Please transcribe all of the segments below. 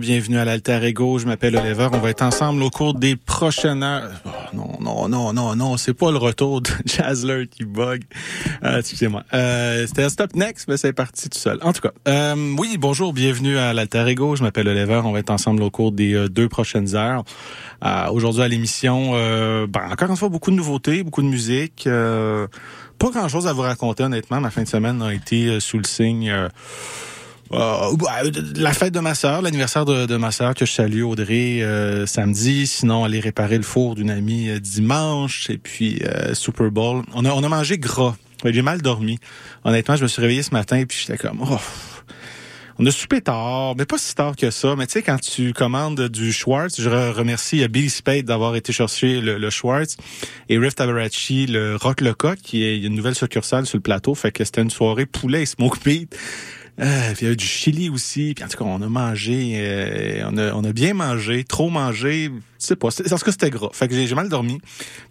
Bienvenue à l'Alter Ego. Je m'appelle Oliver. On va être ensemble au cours des prochaines heures. Oh, non, non, non, non, non, c'est pas le retour de Jazzler qui bug. Euh, excusez-moi. Euh, C'était Stop Next, mais c'est parti tout seul. En tout cas, euh, oui, bonjour, bienvenue à l'Alter Ego. Je m'appelle Oliver. On va être ensemble au cours des euh, deux prochaines heures. Aujourd'hui à l'émission, ben, encore une fois, beaucoup de nouveautés, beaucoup de musique. Pas grand-chose à vous raconter, honnêtement. Ma fin de semaine a été sous le signe... euh, bah, la fête de ma sœur, l'anniversaire de, de ma sœur que je salue Audrey euh, samedi, sinon aller réparer le four d'une amie euh, dimanche et puis euh, Super Bowl. On a on a mangé gras. J'ai mal dormi. Honnêtement, je me suis réveillé ce matin et puis j'étais comme oh. On a soupé tard, mais pas si tard que ça. Mais tu sais, quand tu commandes du Schwartz, je re- remercie euh, Billy Spade d'avoir été chercher le, le Schwartz et Riff Tabarachi, le Rock Le Coq, qui est une nouvelle succursale sur le plateau. Fait que c'était une soirée poulet et smoke meat. Euh, il y avait du chili aussi. Puis en tout cas, on a mangé, euh, on, a, on a bien mangé, trop mangé. Je sais pas. Parce que c'était gras. Fait que j'ai mal dormi.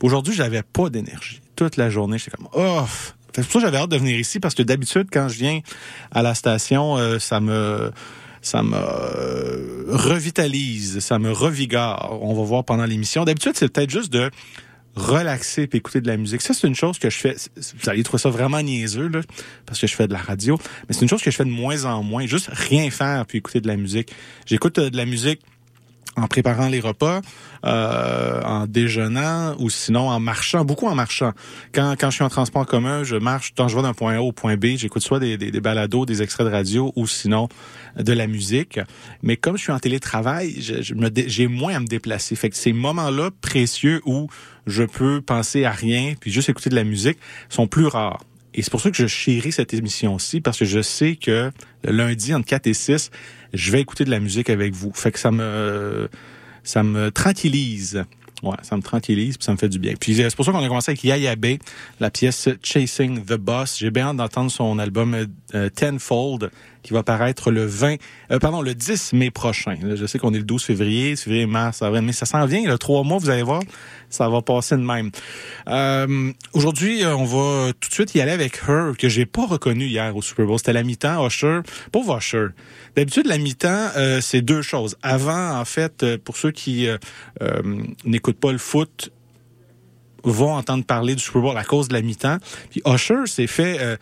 Aujourd'hui, j'avais pas d'énergie. Toute la journée, j'étais comme oh. Fait que pour ça j'avais hâte de venir ici parce que d'habitude, quand je viens à la station, euh, ça me ça me revitalise, ça me revigore. On va voir pendant l'émission. D'habitude, c'est peut-être juste de relaxer et écouter de la musique. Ça, c'est une chose que je fais. Vous allez trouver ça vraiment niaiseux, là, parce que je fais de la radio. Mais c'est une chose que je fais de moins en moins. Juste rien faire puis écouter de la musique. J'écoute euh, de la musique en préparant les repas, euh, en déjeunant ou sinon en marchant, beaucoup en marchant. Quand, quand je suis en transport commun, je marche, quand je vais d'un point A au point B, j'écoute soit des, des, des balados, des extraits de radio ou sinon de la musique. Mais comme je suis en télétravail, j'ai moins à me déplacer. Fait que ces moments-là précieux où je peux penser à rien puis juste écouter de la musique sont plus rares. Et c'est pour ça que je chéris cette émission-ci, parce que je sais que le lundi, entre 4 et 6, je vais écouter de la musique avec vous. Fait que ça me, ça me tranquillise. Ouais, ça me tranquillise puis ça me fait du bien. Puis c'est pour ça qu'on a commencé avec Yaya Bay, la pièce Chasing the Boss. J'ai bien hâte d'entendre son album euh, Tenfold qui va paraître le 20, euh, pardon, le 10 mai prochain. je sais qu'on est le 12 février, février, mars, avril, mais ça s'en vient, le trois mois, vous allez voir, ça va passer de même. Euh, Aujourd'hui, on va tout de suite y aller avec Her, que j'ai pas reconnu hier au Super Bowl. C'était la mi-temps, Usher. Pauvre Usher. D'habitude, la mi-temps, euh, c'est deux choses. Avant, en fait, euh, pour ceux qui euh, n'écoutent pas le foot, vont entendre parler du Super Bowl à cause de la mi-temps. Puis Usher s'est fait...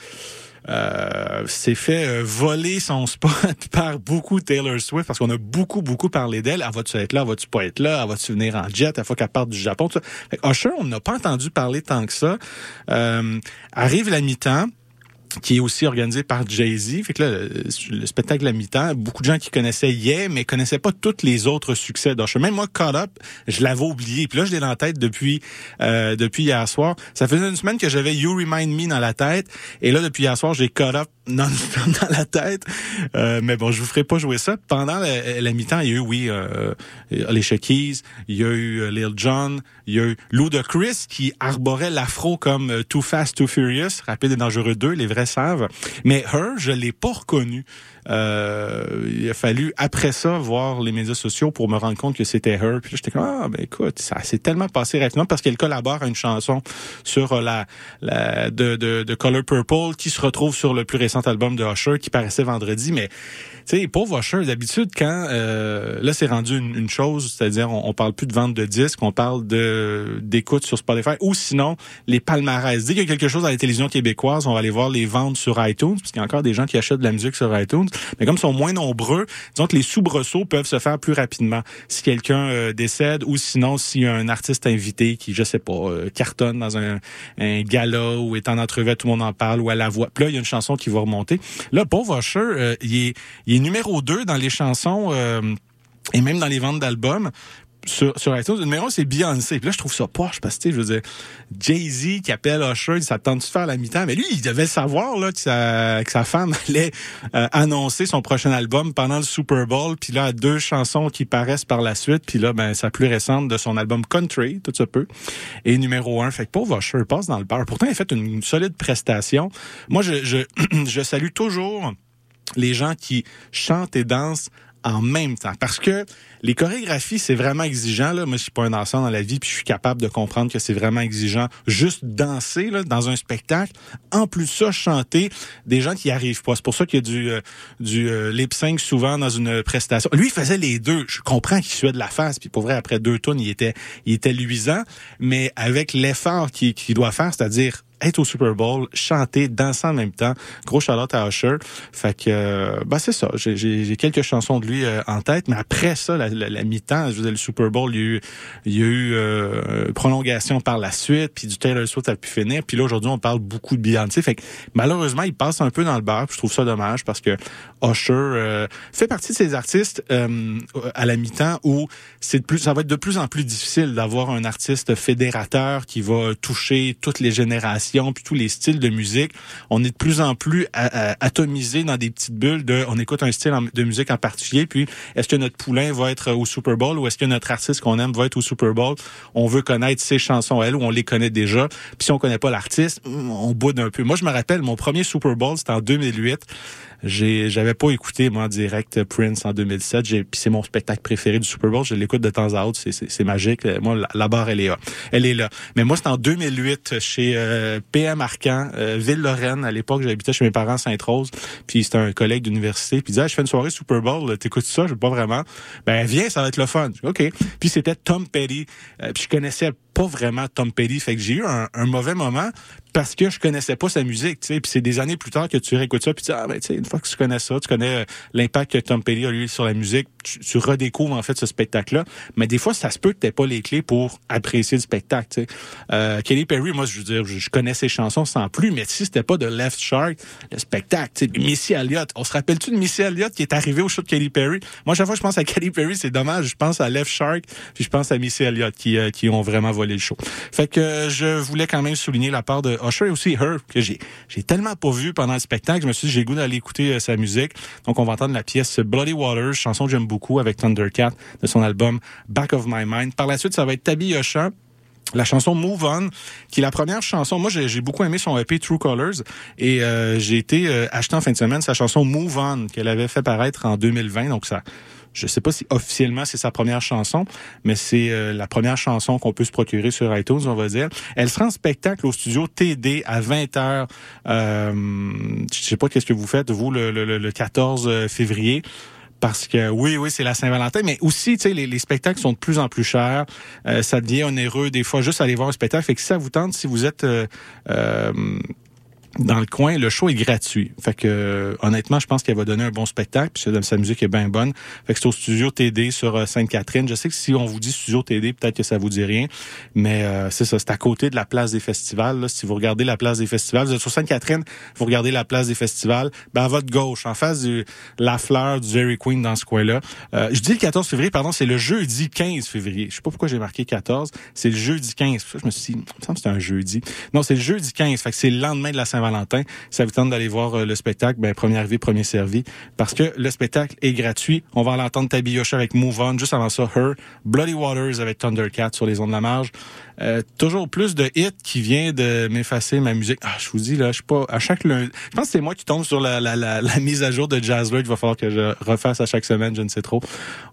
Euh, s'est fait voler son spot par beaucoup Taylor Swift parce qu'on a beaucoup, beaucoup parlé d'elle. Elle va-tu être là? Elle va-tu pas être là? Elle va-tu venir en jet? Elle faut qu'elle parte du Japon? Tout. Usher, on n'a pas entendu parler tant que ça. arrive la mi-temps qui est aussi organisé par Jay-Z. Fait que là, le, spectacle à mi-temps, beaucoup de gens qui connaissaient Yeah, mais connaissaient pas tous les autres succès d'Usher. Même moi, Caught Up, je l'avais oublié. Puis là, je l'ai dans la tête depuis euh, depuis hier soir. Ça faisait une semaine que j'avais You Remind Me dans la tête. Et là, depuis hier soir, j'ai Caught Up non dans la tête. Euh, mais bon, je vous ferai pas jouer ça. Pendant la, mi-temps, il y a eu, oui, euh, les Keys, il y a eu euh, Lil Jon, il y a eu Lou de Chris qui arborait l'afro comme euh, Too Fast, Too Furious, Rapide et Dangereux 2, les vrais Mais Her, je l'ai pas reconnu. Euh, il a fallu après ça voir les médias sociaux pour me rendre compte que c'était Her. Puis là, j'étais comme ah ben écoute, ça s'est tellement passé rapidement parce qu'elle collabore à une chanson sur euh, la, la de, de, de Color Purple qui se retrouve sur le plus récent album de Usher qui paraissait vendredi, mais tu sais, pauvre Usher, d'habitude, quand euh, là, c'est rendu une, chose, c'est-à-dire on, on, parle plus de vente de disques, on parle de d'écoute sur Spotify, ou sinon les palmarès. Dès qu'il y a quelque chose à la télévision québécoise, on va aller voir les ventes sur iTunes, parce qu'il y a encore des gens qui achètent de la musique sur iTunes. Mais comme ils sont moins nombreux, disons que les soubresauts peuvent se faire plus rapidement. Si quelqu'un euh, décède, ou sinon s'il y a un artiste invité qui, je sais pas, euh, cartonne dans un, un gala ou est en entrevue, tout le monde en parle, ou à la voix. Puis là, il y a une chanson qui va remonter. Là, pauvre Usher, il est, il est numéro 2 dans les chansons euh, et même dans les ventes d'albums sur, sur iTunes. Le numéro c'est Beyoncé. Puis là, je trouve ça poche parce que, je veux dire, Jay-Z qui appelle Usher, il s'attend de faire la mi-temps? Mais lui, il devait savoir là, que, sa, que sa femme allait euh, annoncer son prochain album pendant le Super Bowl. Puis là, deux chansons qui paraissent par la suite. Puis là, ben, sa plus récente de son album Country, tout ça peut. Et numéro un. Fait que pauvre Usher passe dans le bar. Pourtant, il a fait une, solide prestation. Moi, je, je, je salue toujours les gens qui chantent et dansent en même temps. Parce que les chorégraphies, c'est vraiment exigeant. Là. Moi, je suis pas un danseur dans la vie, puis je suis capable de comprendre que c'est vraiment exigeant. Juste danser là, dans un spectacle. En plus ça, chanter, des gens qui arrivent pas. C'est pour ça qu'il y a du, euh, du euh, lip sync souvent dans une prestation. Lui, il faisait les deux. Je comprends qu'il suait de la face, puis pour vrai, après deux tours, il était, il était luisant. Mais avec l'effort qu'il doit faire, c'est-à-dire être au Super Bowl, chanter, danser en même temps. Gros Charlotte à Usher. Fait que, euh, bah c'est ça. J'ai quelques chansons de lui euh, en tête, mais après ça, la, la, mi-temps, je veux le Super Bowl, il y a eu, il y a eu euh, prolongation par la suite, puis du Taylor Swift a pu finir. Puis là, aujourd'hui, on parle beaucoup de Beyoncé. Fait que, malheureusement, il passe un peu dans le bar. Je trouve ça dommage parce que Usher fait partie de ces artistes à la mi-temps où c'est plus, ça va être de plus en plus difficile d'avoir un artiste fédérateur qui va toucher toutes les générations puis tous les styles de musique, on est de plus en plus atomisé dans des petites bulles de, on écoute un style de musique en particulier, puis est-ce que notre poulain va être au Super Bowl ou est-ce que notre artiste qu'on aime va être au Super Bowl? On veut connaître ses chansons, elle, ou on les connaît déjà. Puis si on connaît pas l'artiste, on boude un peu. Moi, je me rappelle, mon premier Super Bowl, c'était en 2008. J'ai, j'avais pas écouté moi en direct Prince en 2007. J'ai, puis c'est mon spectacle préféré du Super Bowl. Je l'écoute de temps à autre. C'est, c'est, magique. Moi, la, barre elle est là. Elle est là. Mais moi, c'était en 2008 chez euh, PM Arcan, euh, Ville-Lorraine. À l'époque, j'habitais chez mes parents Sainte-Rose. Puis c'était un collègue d'université. Puis il disait, ah, je fais une soirée Super Bowl. T'écoutes ça? Je veux pas vraiment. Ben viens, ça va être le fun. Ok. Puis c'était Tom Petty. Euh, puis je connaissais pas vraiment Tom Petty. Fait que j'ai eu un, mauvais moment parce que je connaissais pas sa musique, tu sais. Puis c'est des années plus tard que tu réécoutes ça, puis tu ah ben tu sais, une fois que tu connais ça, tu connais euh, l'impact que Tom Petty a eu sur la musique, tu, redécouvres en fait ce spectacle-là. Mais des fois, ça se peut que t'aies pas les clés pour apprécier le spectacle, tu sais. Euh, Kelly Perry, moi, je veux dire, je, connais ses chansons sans plus, mais si c'était pas de Left Shark, le spectacle, tu sais, Missy Elliott. On se rappelle-tu de Missy Elliott qui est arrivé au show de Kelly Perry? Moi, chaque fois je pense à Kelly Perry, c'est dommage. Je pense à Left Shark, puis je pense à Missy Elliott qui, euh, qui ont vraiment volé le show. Fait que je voulais quand même souligner la part de Usher et aussi Her, que j'ai j'ai tellement pas vu pendant le spectacle. Je me suis dit, j'ai goût d'aller écouter euh, sa musique. Donc, on va entendre la pièce Bloody Waters, chanson que j'aime beaucoup avec Thundercat de son album Back of My Mind. Par la suite, ça va être Tabby Usher la chanson Move On, qui est la première chanson. Moi, j'ai beaucoup aimé son EP True Colors et euh, j'ai été euh, acheter en fin de semaine sa chanson Move On qu'elle avait fait paraître en 2020. Donc ça, je sais pas si officiellement c'est sa première chanson, mais c'est euh, la première chanson qu'on peut se procurer sur iTunes, on va dire. Elle sera en spectacle au studio TD à 20h. Euh, je sais pas qu'est-ce que vous faites vous le, le, le 14 février parce que oui, oui, c'est la Saint-Valentin, mais aussi, tu sais, les, les, spectacles sont de plus en plus chers. Euh, ça devient onéreux des fois juste aller voir un spectacle. Fait que si ça vous tente, si vous êtes euh, euh, dans le coin, le show est gratuit. Fait que euh, honnêtement, je pense qu'elle va donner un bon spectacle, puis sa musique est bien bonne. Fait que c'est au studio TD sur euh, Sainte-Catherine. Je sais que si on vous dit studio TD, peut-être que ça vous dit rien, mais euh, c'est ça, c'est à côté de la place des festivals. Là. Si vous regardez la place des festivals, vous êtes sur Sainte-Catherine, vous regardez la place des festivals, ben à votre gauche, en face du la fleur du Jerry Queen dans ce coin-là. je dis le 14 février, pardon, c'est le jeudi 15 février. Je sais pas pourquoi j'ai marqué 14, c'est le jeudi 15. Je me suis dit, il me semble que c'est un jeudi. Non, c'est le jeudi 15. Fait que c'est le lendemain de la Saint-Valentin Saint-Valentin, ça vous tente d'aller voir euh, le spectacle, ben premier arrivé, premier servi, parce que le spectacle est gratuit. On va l'entendre Tabiyosha avec Move On, juste avant ça, Her, Bloody Waters avec Thundercat sur les ondes de la marge. Euh, toujours plus de hits qui vient de m'effacer ma musique. Ah, je vous dis là, je suis pas à chaque lundi. Je pense que c'est moi qui tombe sur la, mise à jour de Jazzler. Il va falloir que je refasse à chaque semaine, je ne sais trop.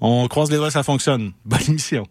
On croise les doigts, ça fonctionne. Bonne émission.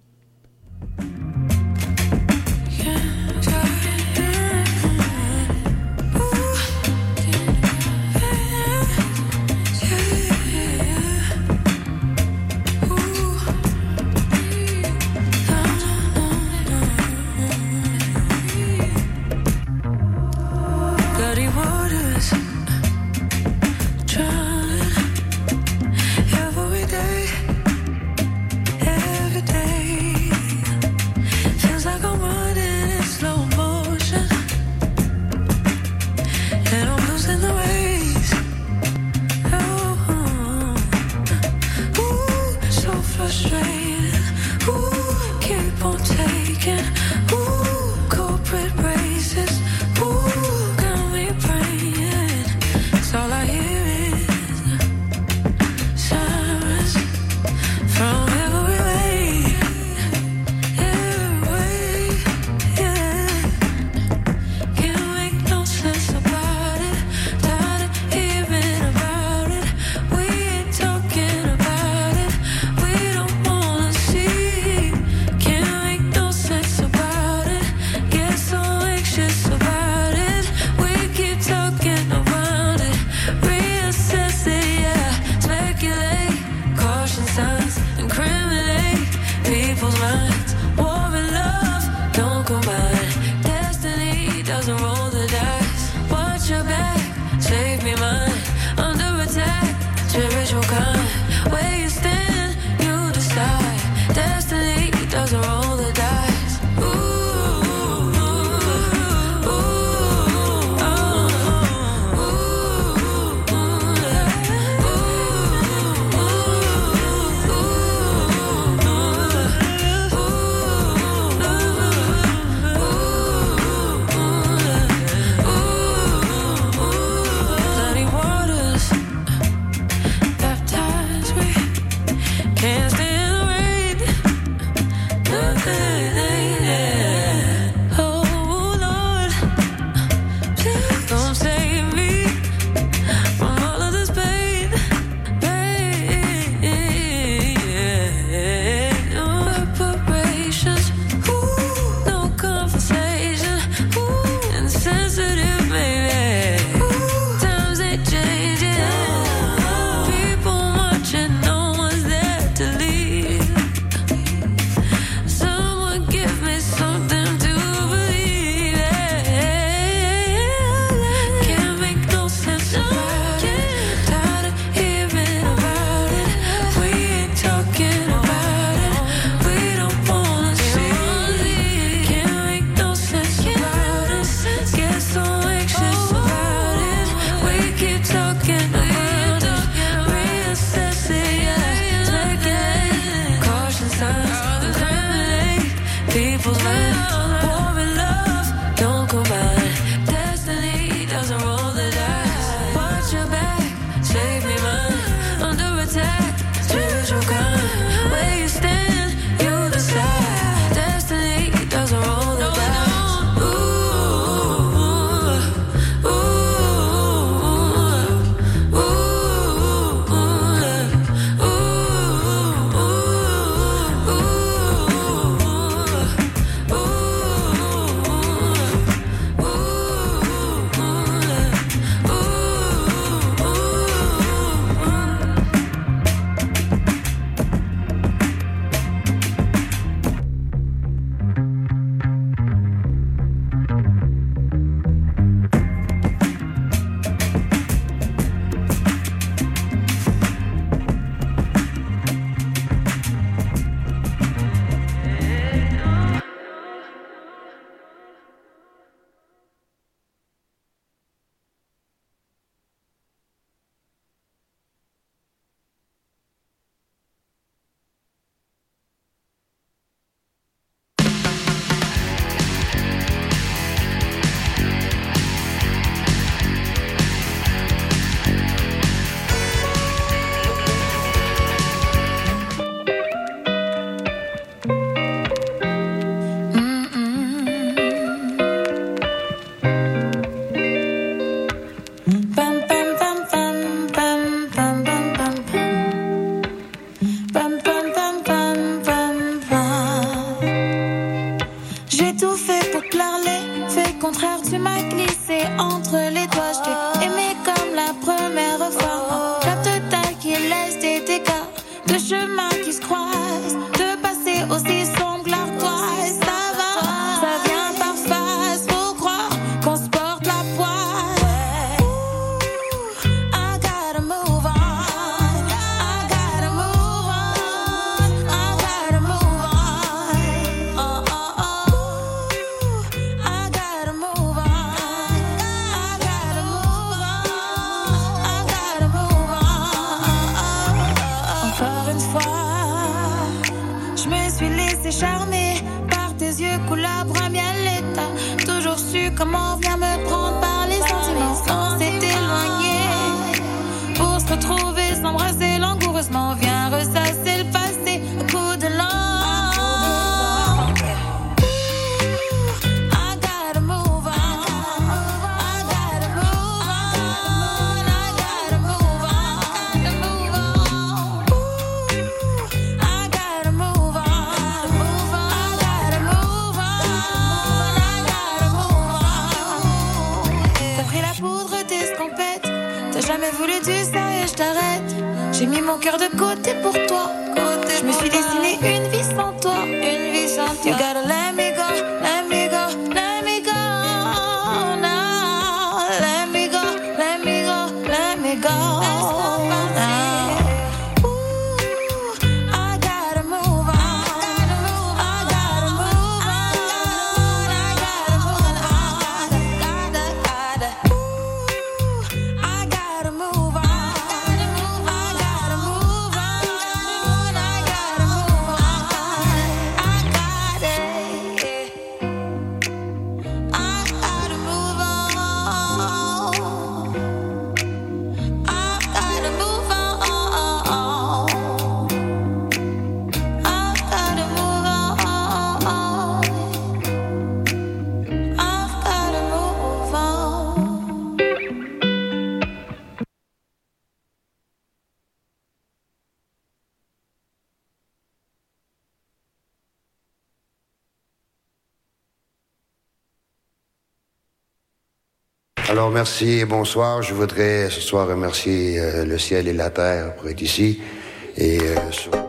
Alors merci et bonsoir. Je voudrais ce soir remercier euh, le ciel et la terre pour être ici. Et, euh, sur...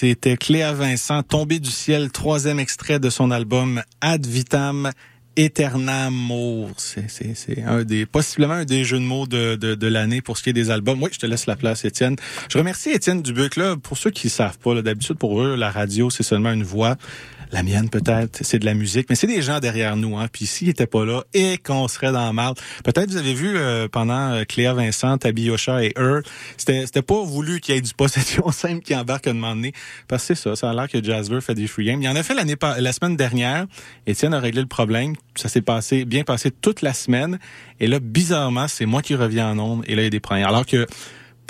c'était Cléa Vincent, tombé du ciel, troisième extrait de son album Ad Vitam c'est, c'est un des, possiblement un des jeux de mots de, de, de l'année pour ce qui est des albums. Oui, je te laisse la place, Étienne. Je remercie Étienne Dubuc, là. Pour ceux qui savent pas, d'habitude, pour eux, la radio, c'est seulement une voix la mienne peut-être, c'est de la musique, mais c'est des gens derrière nous. Hein. Puis s'ils n'étaient pas là, et qu'on serait dans le Peut-être vous avez vu euh, pendant euh, Cléa Vincent, Tabiocha et eux, c'était c'était pas voulu qu'il y ait du possession simple qui embarque un moment donné. Parce que c'est ça, ça a l'air que Jazzler fait des free games. Il en a fait l'année la semaine dernière. Étienne a réglé le problème. Ça s'est passé bien passé toute la semaine. Et là, bizarrement, c'est moi qui reviens en ondes. Et là, il y a des problèmes. Alors que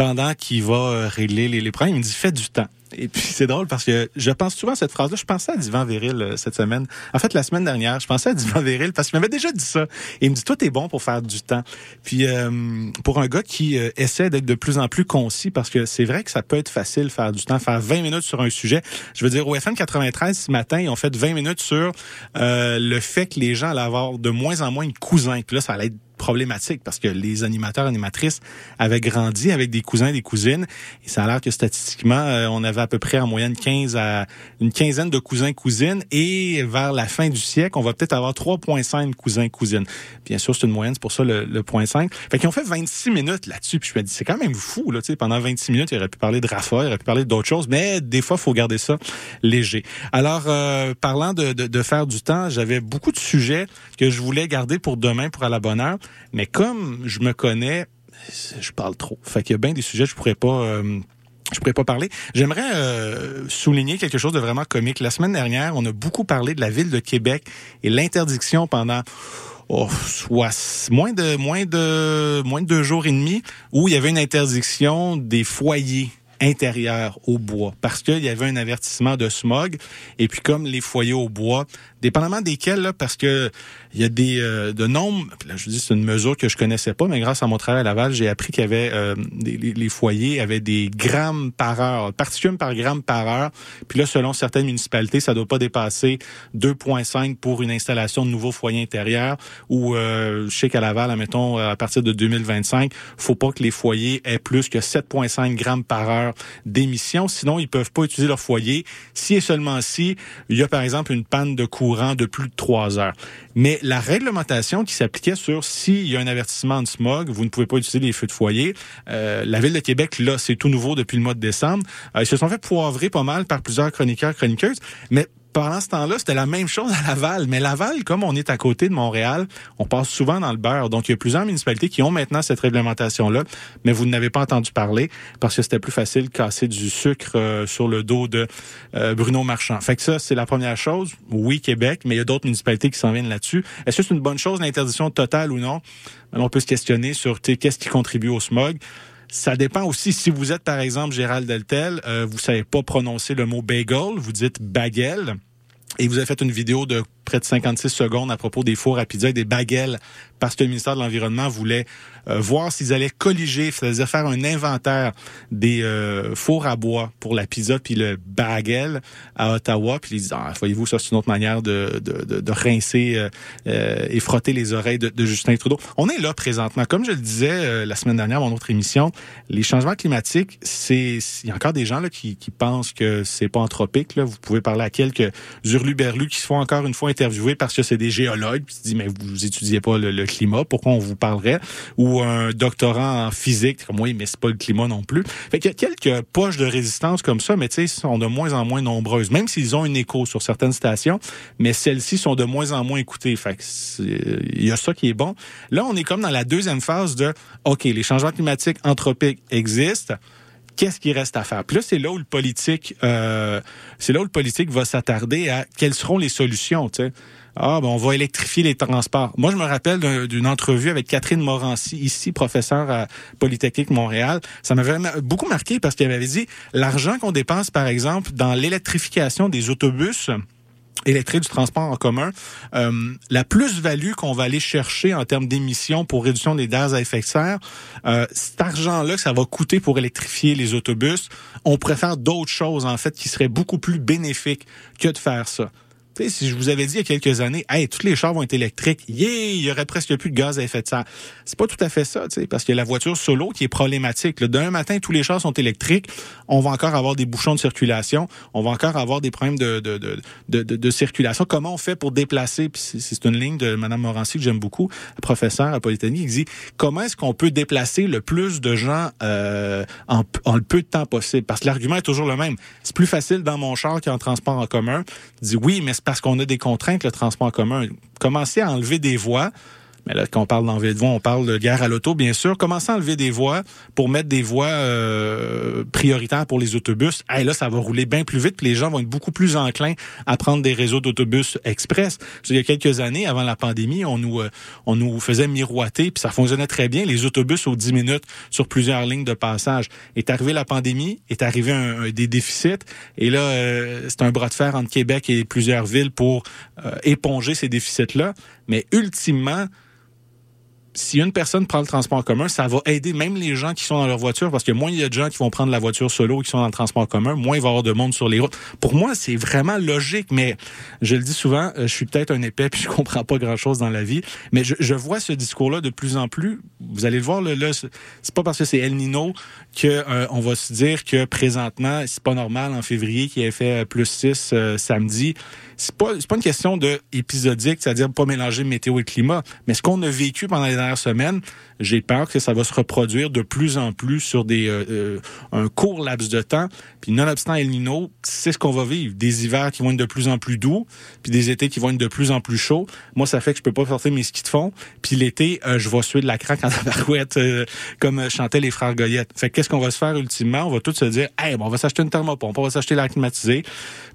pendant qu'il va euh, régler les, les problèmes, il me dit fais du temps. Et puis c'est drôle parce que je pense souvent à cette phrase-là. Je pensais à Divan Viril euh, cette semaine. En fait, la semaine dernière, je pensais à Divan Viril parce qu'il m'avait déjà dit ça. Et il me dit toi t'es bon pour faire du temps. Puis euh, pour un gars qui essaie d'être de plus en plus concis parce que c'est vrai que ça peut être facile faire du temps, faire 20 minutes sur un sujet. Je veux dire au FM 93 ce matin, ils ont fait 20 minutes sur le fait que les gens allaient avoir de moins en moins de cousins. Puis là, ça allait problématique parce que les animateurs animatrices avaient grandi avec des cousins des cousines et ça a l'air que statistiquement euh, on avait à peu près en moyenne 15 à une quinzaine de cousins cousines et vers la fin du siècle on va peut-être avoir 3.5 cousins cousines. Bien sûr c'est une moyenne c'est pour ça le, le point 5. Fait qu'ils ont fait 26 minutes là-dessus puis je me dis c'est quand même fou là tu sais pendant 26 minutes il aurait pu parler de Rafa, il aurait pu parler d'autres choses mais des fois faut garder ça léger. Alors euh, parlant de, de, de faire du temps j'avais beaucoup de sujets que je voulais garder pour demain pour à la bonne heure mais comme je me connais, je parle trop. Fait qu'il y a bien des sujets que je pourrais pas... Euh, je pourrais pas parler. J'aimerais euh, souligner quelque chose de vraiment comique. La semaine dernière, on a beaucoup parlé de la ville de Québec et l'interdiction pendant oh, soit moins de moins de moins de deux jours et demi où il y avait une interdiction des foyers intérieurs au bois parce qu'il y avait un avertissement de smog et puis comme les foyers au bois dépendamment desquels, là, parce que il y a des euh, de nombres. Là, je dis c'est une mesure que je connaissais pas, mais grâce à mon travail à Laval, j'ai appris qu'il y avait euh, les, foyers avaient des grammes par heure, particules par gramme par heure. Puis là, selon certaines municipalités, ça doit pas dépasser 2,5 pour une installation de nouveaux foyers intérieurs. Ou euh, je sais qu'à Laval, admettons, à partir de 2025, faut pas que les foyers aient plus que 7,5 grammes par heure d'émissions. Sinon, ils peuvent pas utiliser leur foyer. Si et seulement si il y a par exemple une panne de courant de plus de trois heures. Mais la réglementation qui s'appliquait sur s'il y a un avertissement de smog, vous ne pouvez pas utiliser les feux de foyer. Euh, la ville de Québec, là, c'est tout nouveau depuis le mois de décembre. Euh, ils se sont fait poivrer pas mal par plusieurs chroniqueurs, chroniqueuses. Mais pendant ce temps-là, c'était la même chose à Laval. Mais Laval, comme on est à côté de Montréal, on passe souvent dans le beurre. Donc, il y a plusieurs municipalités qui ont maintenant cette réglementation-là, mais vous n'avez pas entendu parler parce que c'était plus facile de casser du sucre euh, sur le dos de euh, Bruno Marchand. Fait que ça, c'est la première chose. Oui, Québec, mais il y a d'autres municipalités qui s'en viennent là-dessus. Est-ce que c'est une bonne chose, l'interdiction totale ou non? On peut se questionner sur qu'est-ce qui contribue au smog. Ça dépend aussi si vous êtes, par exemple, Gérald Deltel, euh, vous savez pas prononcer le mot bagel, vous dites bagel. Et vous avez fait une vidéo de près de 56 secondes à propos des fours à pizza et des baguettes parce que le ministère de l'Environnement voulait voir s'ils allaient colliger, c'est-à-dire faire un inventaire des euh, fours à bois pour la pizza puis le bagel à Ottawa. Puis ils disent, ah, voyez-vous, ça c'est une autre manière de, de, de, rincer euh, et frotter les oreilles de, de, Justin Trudeau. On est là présentement. Comme je le disais la semaine dernière mon autre émission, les changements climatiques, c'est il y a encore des gens là, qui, qui pensent que c'est pas anthropique. Là. Vous pouvez parler à quelques hurluberlus qui se font encore une fois interviewer parce que c'est des géologues. Puis tu dis, mais vous étudiez pas le, climat, pourquoi on vous parlerait? Ou un doctorant en physique, comme oui, mais c'est pas le climat non plus. Fait qu'il y a quelques poches de résistance comme ça, mais tu sais, sont de moins en moins nombreuses, même s'ils ont une écho sur certaines stations, mais celles-ci sont de moins en moins écoutées. Fait il y a ça qui est bon. Là, on est comme dans la deuxième phase de, OK, les changements climatiques anthropiques existent qu'est-ce qui reste à faire? Puis là, c'est là où le politique, euh, c'est là où le politique va s'attarder à quelles seront les solutions. Ah, ben on va électrifier les transports. Moi, je me rappelle d'une entrevue avec Catherine Morancy, ici, professeure à Polytechnique Montréal. Ça m'avait beaucoup marqué parce qu'elle m'avait dit l'argent qu'on dépense, par exemple, dans l'électrification des autobus électrique du transport en commun, euh, la plus-value qu'on va aller chercher en termes d'émissions pour réduction des gaz à effet de serre, euh, cet argent-là que ça va coûter pour électrifier les autobus, on préfère d'autres choses en fait qui seraient beaucoup plus bénéfiques que de faire ça. Si je vous avais dit il y a quelques années, hey, tous les chars vont être électriques, yeah, il y aurait presque plus de gaz à effet de serre. C'est pas tout à fait ça, parce que la voiture solo qui est problématique. D'un matin, tous les chars sont électriques, on va encore avoir des bouchons de circulation, on va encore avoir des problèmes de, de, de, de, de circulation. Comment on fait pour déplacer, c'est une ligne de Mme Morancy que j'aime beaucoup, professeur à Polytechnique, qui dit comment est-ce qu'on peut déplacer le plus de gens euh, en, en, le peu de temps possible? Parce que l'argument est toujours le même. C'est plus facile dans mon char qu'en transport en commun. Dit oui, mais c'est parce qu'on a des contraintes, le transport en commun. Commencer à enlever des voies mais là, quand on parle d'enlever de voies, on parle de guerre à l'auto, bien sûr. Commencer à enlever des voies pour mettre des voies euh, prioritaires pour les autobus? Hey, là, ça va rouler bien plus vite, puis les gens vont être beaucoup plus enclins à prendre des réseaux d'autobus express. Il y a quelques années, avant la pandémie, on nous, euh, on nous faisait miroiter, puis ça fonctionnait très bien, les autobus aux 10 minutes sur plusieurs lignes de passage. Est arrivé la pandémie, est arrivé un, des déficits, et là, euh, c'est un bras de fer entre Québec et plusieurs villes pour éponger ces déficits-là. Mais ultimement, si une personne prend le transport en commun, ça va aider même les gens qui sont dans leur voiture parce que moins il y a de gens qui vont prendre la voiture solo qui sont dans le transport en commun, moins il va y avoir de monde sur les routes. Pour moi, c'est vraiment logique, mais je le dis souvent, euh, je suis peut-être un épais puis je comprends pas grand-chose dans la vie, mais je, je vois ce discours-là de plus en plus. Vous allez le voir, là, là c'est pas parce que c'est El Nino que euh, on va se dire que présentement, c'est pas normal en février qu'il ait fait plus 6 euh, samedi c'est pas c'est pas une question de épisodique, c'est-à-dire pas mélanger météo et climat, mais ce qu'on a vécu pendant les dernières semaines, j'ai peur que ça va se reproduire de plus en plus sur des euh, euh, un court laps de temps. Puis nonobstant El Nino, c'est ce qu'on va vivre, des hivers qui vont être de plus en plus doux, puis des étés qui vont être de plus en plus chauds. Moi, ça fait que je peux pas porter mes skis de fond. Puis l'été, euh, je vais suer de la craque en tabarouette, comme chantaient les frères Goyette. Fait qu'est-ce qu'on va se faire ultimement? On va tous se dire, hey, bon, on va s'acheter une thermopompe, on va s'acheter l'air climatisé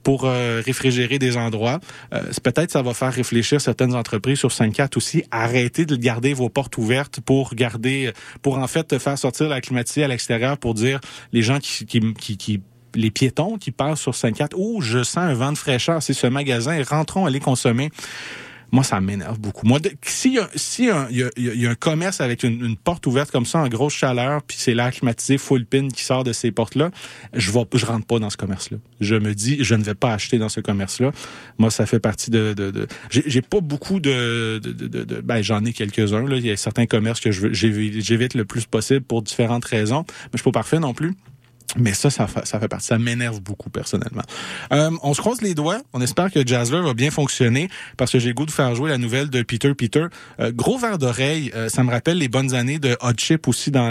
pour réfrigérer des endroits. Peut-être ça va faire réfléchir certaines entreprises sur 5-4 aussi. Arrêtez de garder vos portes ouvertes pour garder, pour en fait faire sortir la climatisée à l'extérieur pour dire les gens qui, qui, qui, les piétons qui passent sur 5-4, oh, je sens un vent de fraîcheur, c'est ce magasin, rentrons aller consommer moi, ça m'énerve beaucoup. Moi, s'il y, si y, y, a, un commerce avec une, porte ouverte comme ça en grosse chaleur, puis c'est l'air climatisé full pin qui sort de ces portes-là, je vais, je rentre pas dans ce commerce-là. Je me dis, je ne vais pas acheter dans ce commerce-là. Moi, ça fait partie de. de, de j'ai pas beaucoup de, de, de, ben, j'en ai quelques-uns. Il y a certains commerces que j'évite le plus possible pour différentes raisons, mais je suis pas parfait non plus. Mais ça, ça fait, ça fait partie. Ça m'énerve beaucoup personnellement. Euh, on se croise les doigts. On espère que Jazzler va bien fonctionner parce que j'ai le goût de faire jouer la nouvelle de Peter Peter. Euh, gros verre d'oreille. Euh, ça me rappelle les bonnes années de Hot Chip aussi dans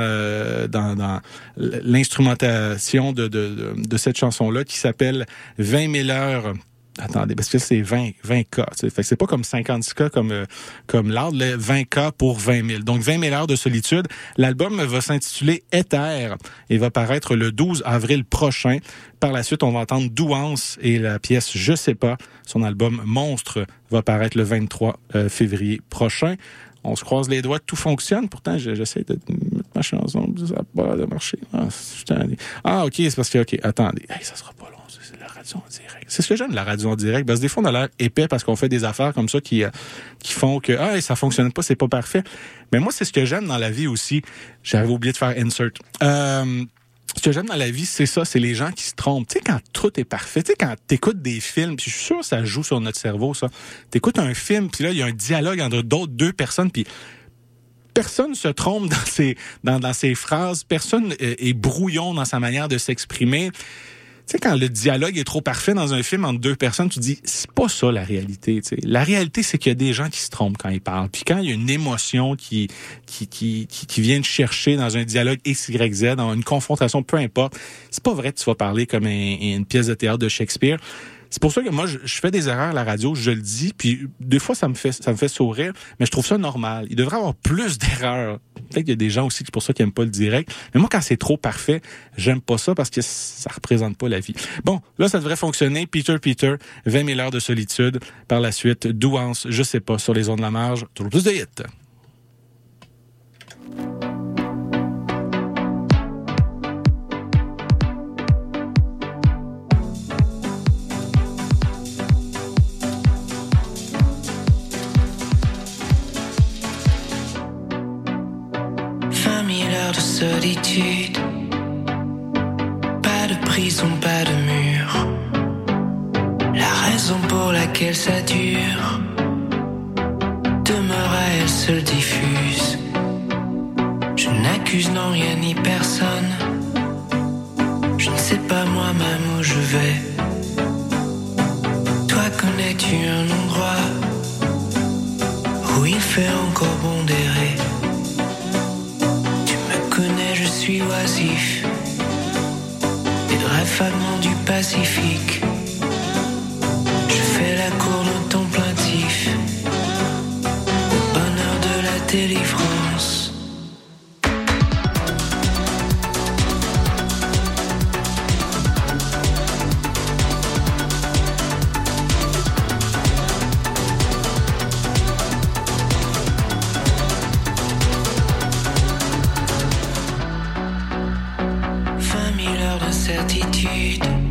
dans l'instrumentation de, de, de, cette chanson-là qui s'appelle 20 000 heures Attendez, parce que c'est 20, 20 cas. Fait c'est pas comme 50 cas comme euh, comme l'ordre, 20 cas pour 20 000. Donc 20 000 heures de solitude. L'album va s'intituler Éther et va paraître le 12 avril prochain. Par la suite, on va entendre Douance et la pièce Je sais pas. Son album Monstre va paraître le 23 euh, février prochain. On se croise les doigts, tout fonctionne. Pourtant, j'essaie de mettre ma chanson, ça n'a pas de marcher. Ah, ah, ok, c'est parce que, ok, attendez, ça sera pas la C'est ce que j'aime la radio en direct, parce que des fois, on a l'air épais parce qu'on fait des affaires comme ça qui, euh, qui font que, ah, ça fonctionne pas, c'est pas parfait. Mais moi, c'est ce que j'aime dans la vie aussi. J'avais oublié de faire insert. Euh, ce que j'aime dans la vie, c'est ça, c'est les gens qui se trompent. Tu sais, quand tout est parfait, tu sais, quand t'écoutes des films, puis je suis sûr que ça joue sur notre cerveau, ça. T'écoutes un film, puis là, il y a un dialogue entre d'autres deux personnes, puis personne se trompe dans ses, dans, dans ses phrases, personne est brouillon dans sa manière de s'exprimer. Tu sais, quand le dialogue est trop parfait dans un film entre deux personnes, tu dis, c'est pas ça la réalité. sais. La réalité, c'est qu'il y a des gens qui se trompent quand ils parlent. Puis quand il y a une émotion qui, qui, qui, qui, vient chercher dans un dialogue X, Y, Z, dans une confrontation, peu importe, c'est pas vrai que tu vas parler comme une pièce de théâtre de Shakespeare. C'est pour ça que moi, je, fais des erreurs à la radio, je le dis, puis des fois, ça me fait ça me fait sourire, mais je trouve ça normal. Il devrait avoir plus d'erreurs. Peut-être qu'il y a des gens aussi, c'est pour ça qui n'aiment pas le direct. Mais moi, quand c'est trop parfait, j'aime pas ça parce que ça représente pas la vie. Bon, là, ça devrait fonctionner. Peter Peter, 20 000 heures de solitude. Par la suite, Douance, je sais pas, sur les ondes de la marge. Toujours plus de hits. Solitude. Pas de prison, pas de mur. La raison pour laquelle ça dure demeure à elle seule diffuse. Je n'accuse non rien ni personne. Je ne sais pas moi-même où je vais. Toi connais-tu un endroit où il fait encore bon suis oisif. Et rêve du Pacifique. Je fais la cour de ton plaintif. Au bonheur de la délivrance. incertitude.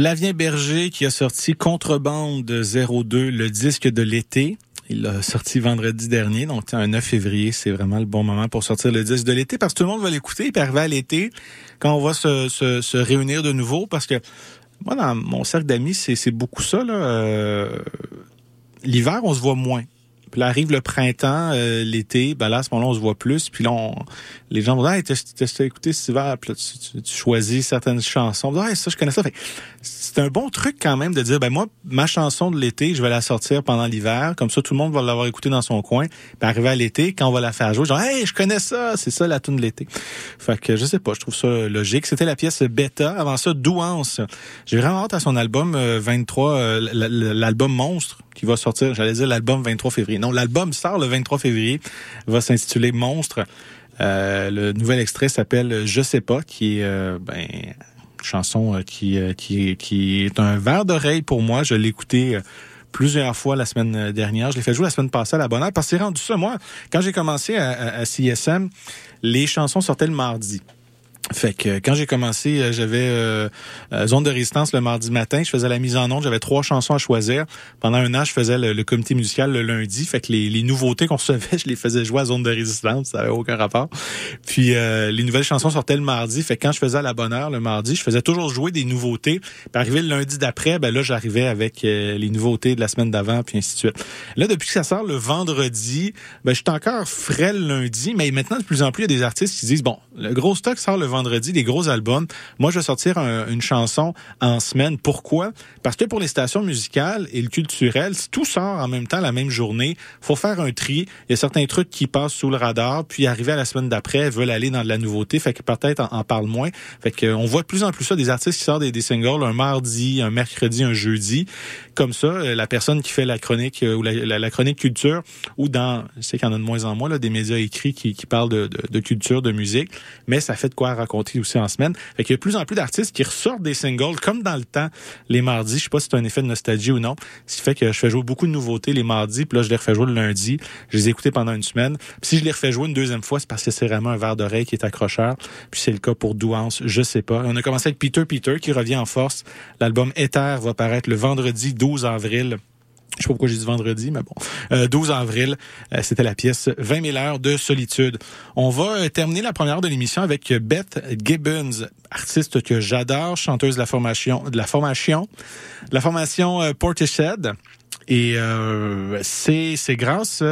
Flavien Berger qui a sorti Contrebande 02, le disque de l'été. Il l'a sorti vendredi dernier, donc un 9 février, c'est vraiment le bon moment pour sortir le disque de l'été parce que tout le monde va l'écouter. Arriver à l'été quand on va se, réunir de nouveau parce que moi, dans mon cercle d'amis, c'est beaucoup ça. Euh, l'hiver, on se voit moins. Puis là arrive le printemps, euh, l'été, ben là, à ce moment-là, on se voit plus. Puis là, les gens vont dire, hey, t'as écouté cet hiver, puis tu, choisis certaines chansons. Ça, je connais ça. C'est un bon truc quand même de dire, ben moi, ma chanson de l'été, je vais la sortir pendant l'hiver. Comme ça, tout le monde va l'avoir écouté dans son coin. Puis arriver à l'été, quand on va la faire jouer, genre, hey, je connais ça, c'est ça la tune de l'été. Fait que je sais pas, je trouve ça logique. C'était la pièce Beta. Avant ça, Douance. J'ai vraiment hâte à son album 23, euh, euh, l'album Monstre qui va sortir, j'allais dire l'album 23 février. Non, l'album sort le 23 février, va s'intituler Monstre. Euh, le nouvel extrait s'appelle Je sais pas, qui ben, chanson euh, qui, qui, est un verre d'oreille pour moi. Je l'ai écouté plusieurs fois la semaine dernière. Je l'ai fait jouer la semaine passée à la bonne heure parce que c'est rendu ça. Moi, quand j'ai commencé à, CSM, les chansons sortaient le mardi. Fait que quand j'ai commencé, euh, j'avais euh, euh, zone de résistance le mardi matin. Je faisais la mise en onde. J'avais trois chansons à choisir. Pendant un an, je faisais le, comité musical le lundi. Fait que les, nouveautés qu'on recevait, je les faisais jouer à zone de résistance. Ça avait aucun rapport. Puis les nouvelles chansons sortaient le mardi. Fait que quand je faisais à la bonne heure le mardi, je faisais toujours jouer des nouveautés. Puis arrivé le lundi d'après, ben là, j'arrivais avec les nouveautés de la semaine d'avant, puis ainsi de suite. Là, depuis que ça sort le vendredi, ben je suis encore frais le lundi. Mais maintenant, de plus en plus, il y a des artistes qui disent bon, le gros stock sort le vendredi vendredi, des gros albums. Moi, je vais sortir une chanson en semaine. Pourquoi? Parce que pour les stations musicales et le culturel, si tout sort en même temps la même journée, faut faire un tri. Il y a certains trucs qui passent sous le radar, puis arriver à la semaine d'après, veulent aller dans de la nouveauté, fait que peut-être en, parle moins. Fait que on voit de plus en plus ça, des artistes qui sortent des, singles un mardi, un mercredi, un jeudi. Comme ça, euh, la personne qui fait la chronique euh, ou la, chronique culture, ou dans, je sais qu'il y en a de moins en moins, là, des médias écrits qui, qui parlent de, de, culture, de musique, mais ça fait de quoi raconter aussi en semaine. Fait qu'il y a de plus en plus d'artistes qui ressortent des singles, comme dans le temps, les mardis. Je sais pas si c'est un effet de nostalgie ou non. Ce qui fait que je fais jouer beaucoup de nouveautés les mardis, puis là, je les refais jouer le lundi. Je les ai écoutés pendant une semaine. Puis si je les refais jouer une deuxième fois, c'est parce que c'est vraiment un verre d'oreille qui est accrocheur. Puis c'est le cas pour Douance, je sais pas. On a commencé avec Peter Peter qui revient en force. L'album Ether va paraître le vendredi 12 avril. Je sais pas pourquoi j'ai dit vendredi, mais bon. 12 euh, avril, euh, c'était la pièce 20 000 heures de solitude. On va euh, terminer la première heure de l'émission avec Beth Gibbons, artiste que j'adore, chanteuse de la formation, de la formation, la formation Portishead. Et c'est c'est grâce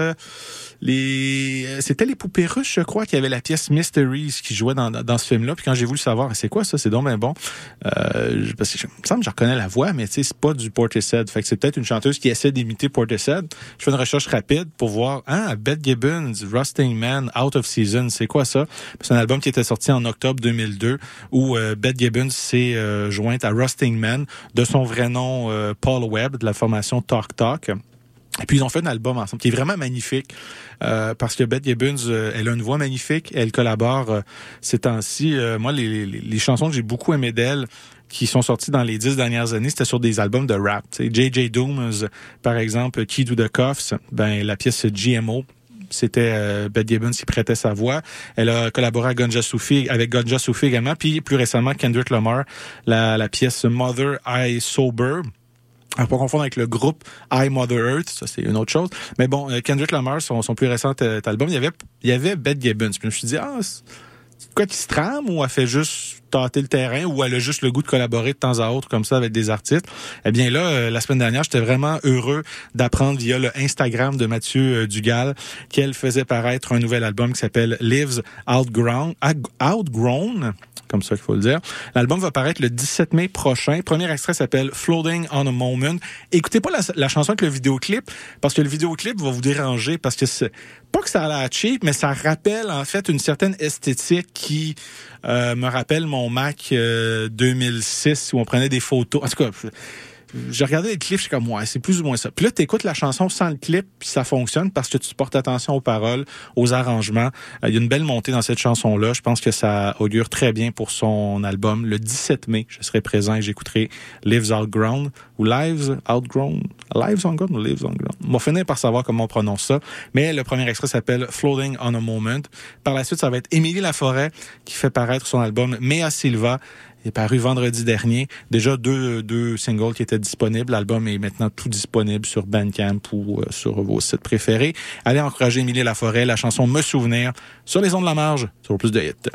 les c'était les poupées russes, je crois, qui avaient la pièce Mysteries qui jouait dans, dans ce film-là. Puis quand j'ai voulu savoir, c'est quoi ça, c'est donc bien bon. Euh, parce que je, me semble je reconnais la voix, mais tu sais, c'est pas du Portishead. Fait que c'est peut-être une chanteuse qui essaie d'imiter Portishead. Je fais une recherche rapide pour voir, ah, Beth Gibbons, Rusting Man, Out of Season, c'est quoi ça? C'est un album qui était sorti en octobre 2002 où euh, Beth Gibbons s'est euh, jointe à Rusting Man de son vrai nom euh, Paul Webb de la formation Talk Talk. Et puis ils ont fait un album ensemble qui est vraiment magnifique euh, parce que Beth Gibbons, euh, elle a une voix magnifique, elle collabore euh, ces temps-ci. moi, les, les, les, chansons que j'ai beaucoup aimées d'elle, qui sont sorties dans les dix dernières années, c'était sur des albums de rap. J.J. Dooms, par exemple, Key to the Cuffs, ben la pièce GMO, c'était Beth Gibbons qui prêtait sa voix. Elle a collaboré avec Gonja Soufi, avec Gonja Soufi également, puis plus récemment Kendrick Lamar, la, la pièce Mother I Sober à pas confondre avec le groupe I Mother Earth, ça c'est une autre chose. Mais bon, euh, Kendrick Lamar, son, son plus récent euh, album, il y avait, il y avait Beth Gibbons. Puis je me suis dit, ah, quoi qui se trame ou elle fait juste tâter le terrain ou elle a juste le goût de collaborer de temps à autre comme ça avec des artistes? Eh bien là, euh, la semaine dernière, j'étais vraiment heureux d'apprendre via le Instagram de Mathieu Dugal qu'elle faisait paraître un nouvel album qui s'appelle Lives Outgrown, Outgrown comme ça qu'il faut le dire. L'album va paraître le 17 mai prochain. Premier extrait s'appelle Floating on a Moment. Écoutez pas la, chanson avec le vidéoclip, parce que le vidéoclip va vous déranger, parce que c'est pas que ça a l'air cheap, mais ça rappelle en fait une certaine esthétique qui euh, me rappelle mon Mac 2006 euh, où on prenait des photos. En tout j'ai regardé les clips, je suis comme, ouais, c'est plus ou moins ça. Puis là, t'écoutes la chanson sans le clip, puis ça fonctionne parce que tu portes attention aux paroles, aux arrangements. Euh, il y a une belle montée dans cette chanson-là. Je pense que ça augure très bien pour son album. Le 17 mai, je serai présent et j'écouterai Lives Outgrown ou Lives Outgrown. Lives Outgrown ou Lives Outgrown. On va finir par savoir comment on prononce ça. Mais le premier extrait s'appelle Floating on a Moment. Par la suite, ça va être Émilie Laforêt qui fait paraître son album Mea Silva. Est paru vendredi dernier. Déjà deux, deux singles qui étaient disponibles. L'album est maintenant tout disponible sur Bandcamp ou euh, sur vos sites préférés. Allez encourager Émilie Laforêt, la chanson Me Souvenir sur les ondes de la marge, sur plus de hits.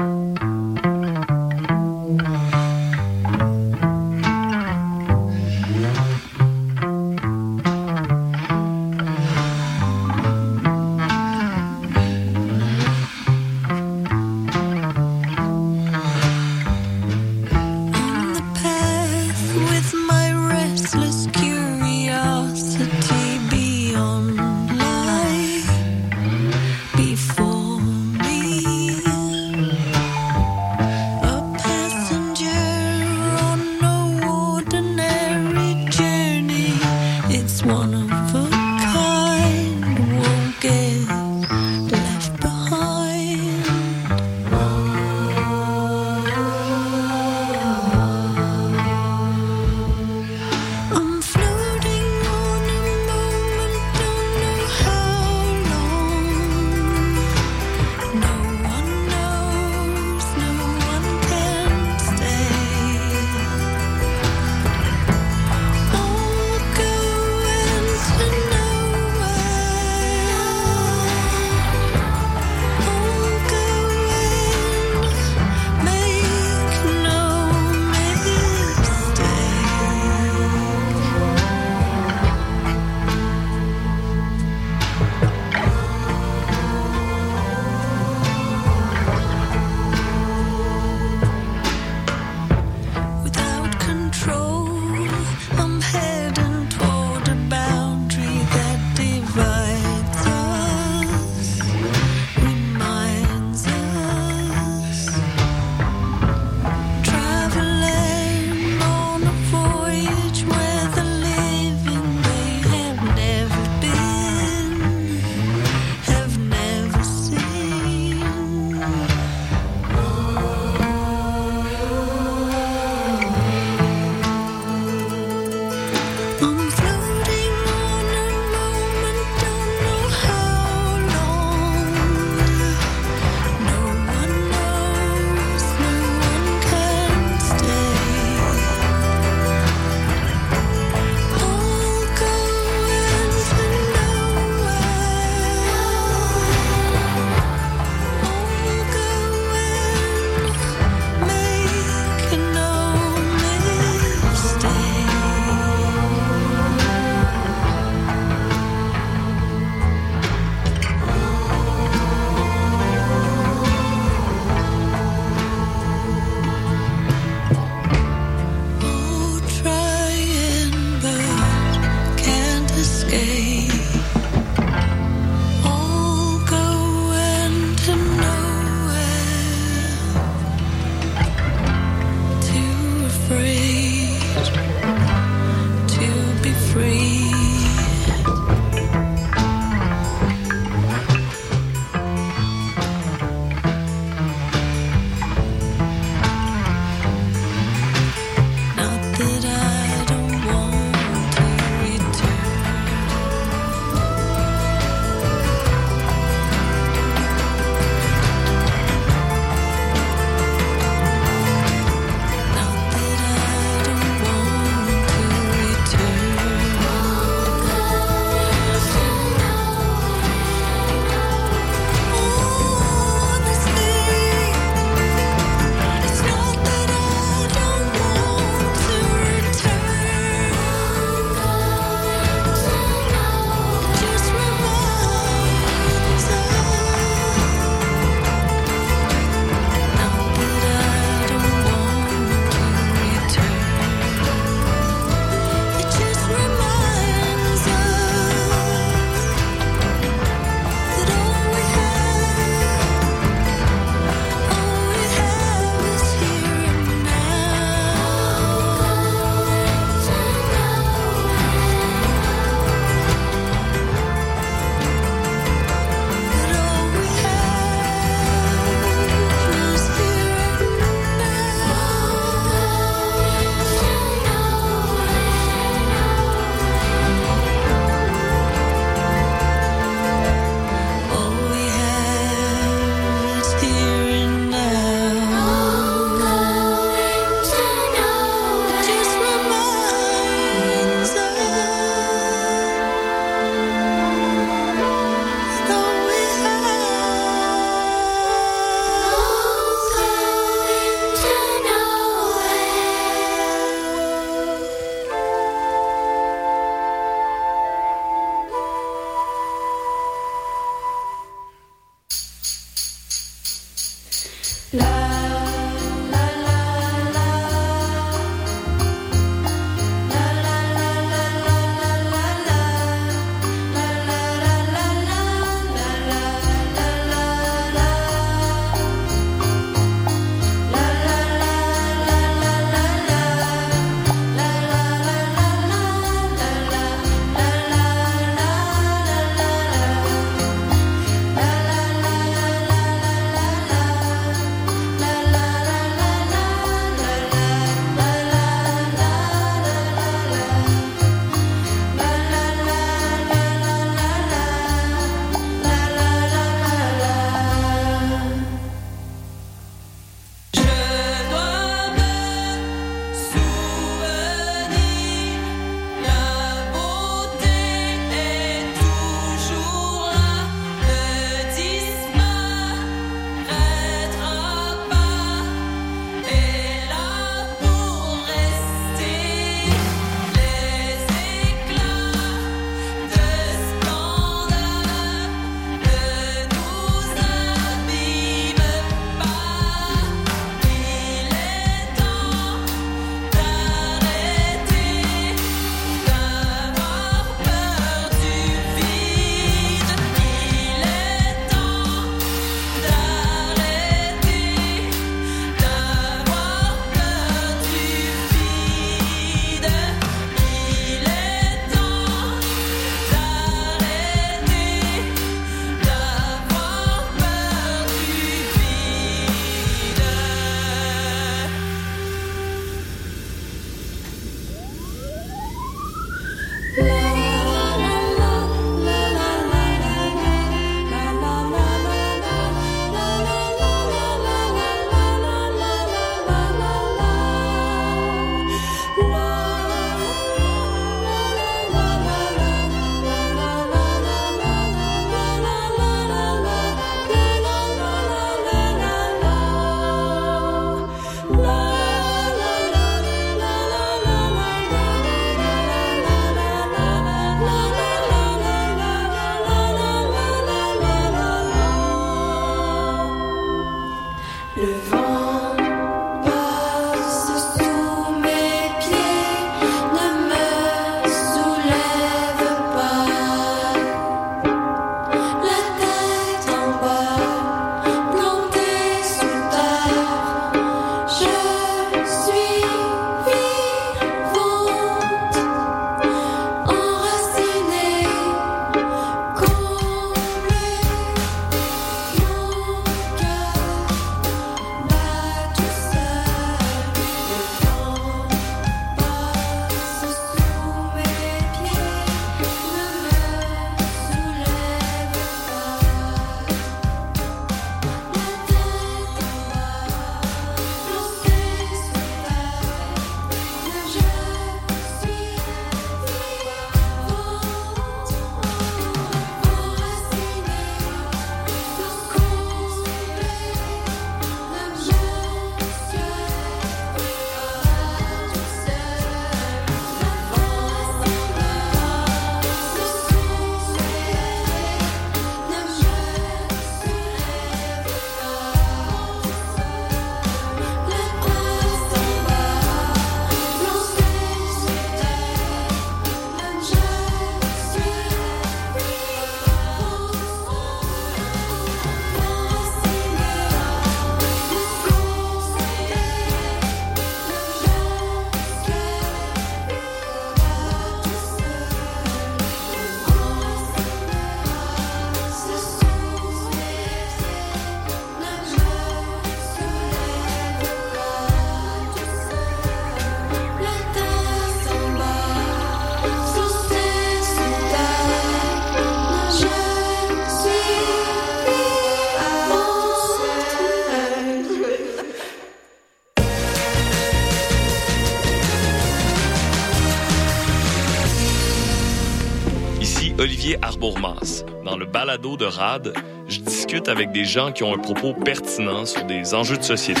Olivier Arbourmas. Dans le balado de RAD, je discute avec des gens qui ont un propos pertinent sur des enjeux de société.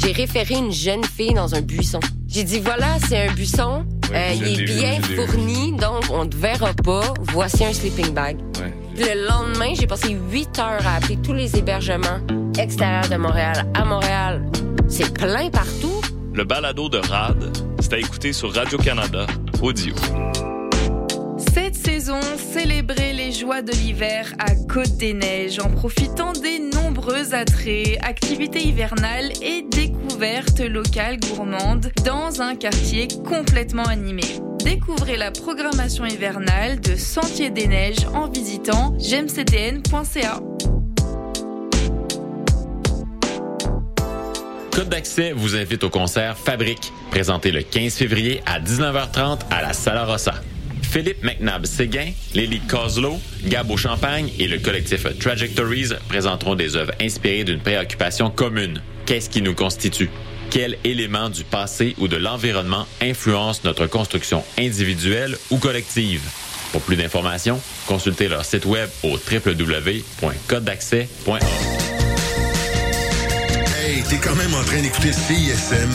J'ai référé une jeune fille dans un buisson. J'ai dit voilà, c'est un buisson, euh, il est bien fourni, donc on ne verra pas. Voici un sleeping bag. Le lendemain, j'ai passé huit heures à appeler tous les hébergements extérieurs de Montréal à Montréal. C'est plein partout. Le balado de RAD, c'est à écouter sur Radio-Canada, audio. Célébrez les joies de l'hiver à Côte des Neiges en profitant des nombreux attraits, activités hivernales et découvertes locales gourmandes dans un quartier complètement animé. Découvrez la programmation hivernale de Sentier des Neiges en visitant gemcdn.ca. Code d'accès vous invite au concert Fabrique, présenté le 15 février à 19h30 à la Sala Rossa. Philippe McNabb Séguin, Lily Coslow, Gabo Champagne et le collectif Trajectories présenteront des œuvres inspirées d'une préoccupation commune. Qu'est-ce qui nous constitue? Quels éléments du passé ou de l'environnement influencent notre construction individuelle ou collective? Pour plus d'informations, consultez leur site web au www.codedaccès.org. Hey, t'es quand même en train d'écouter CISM.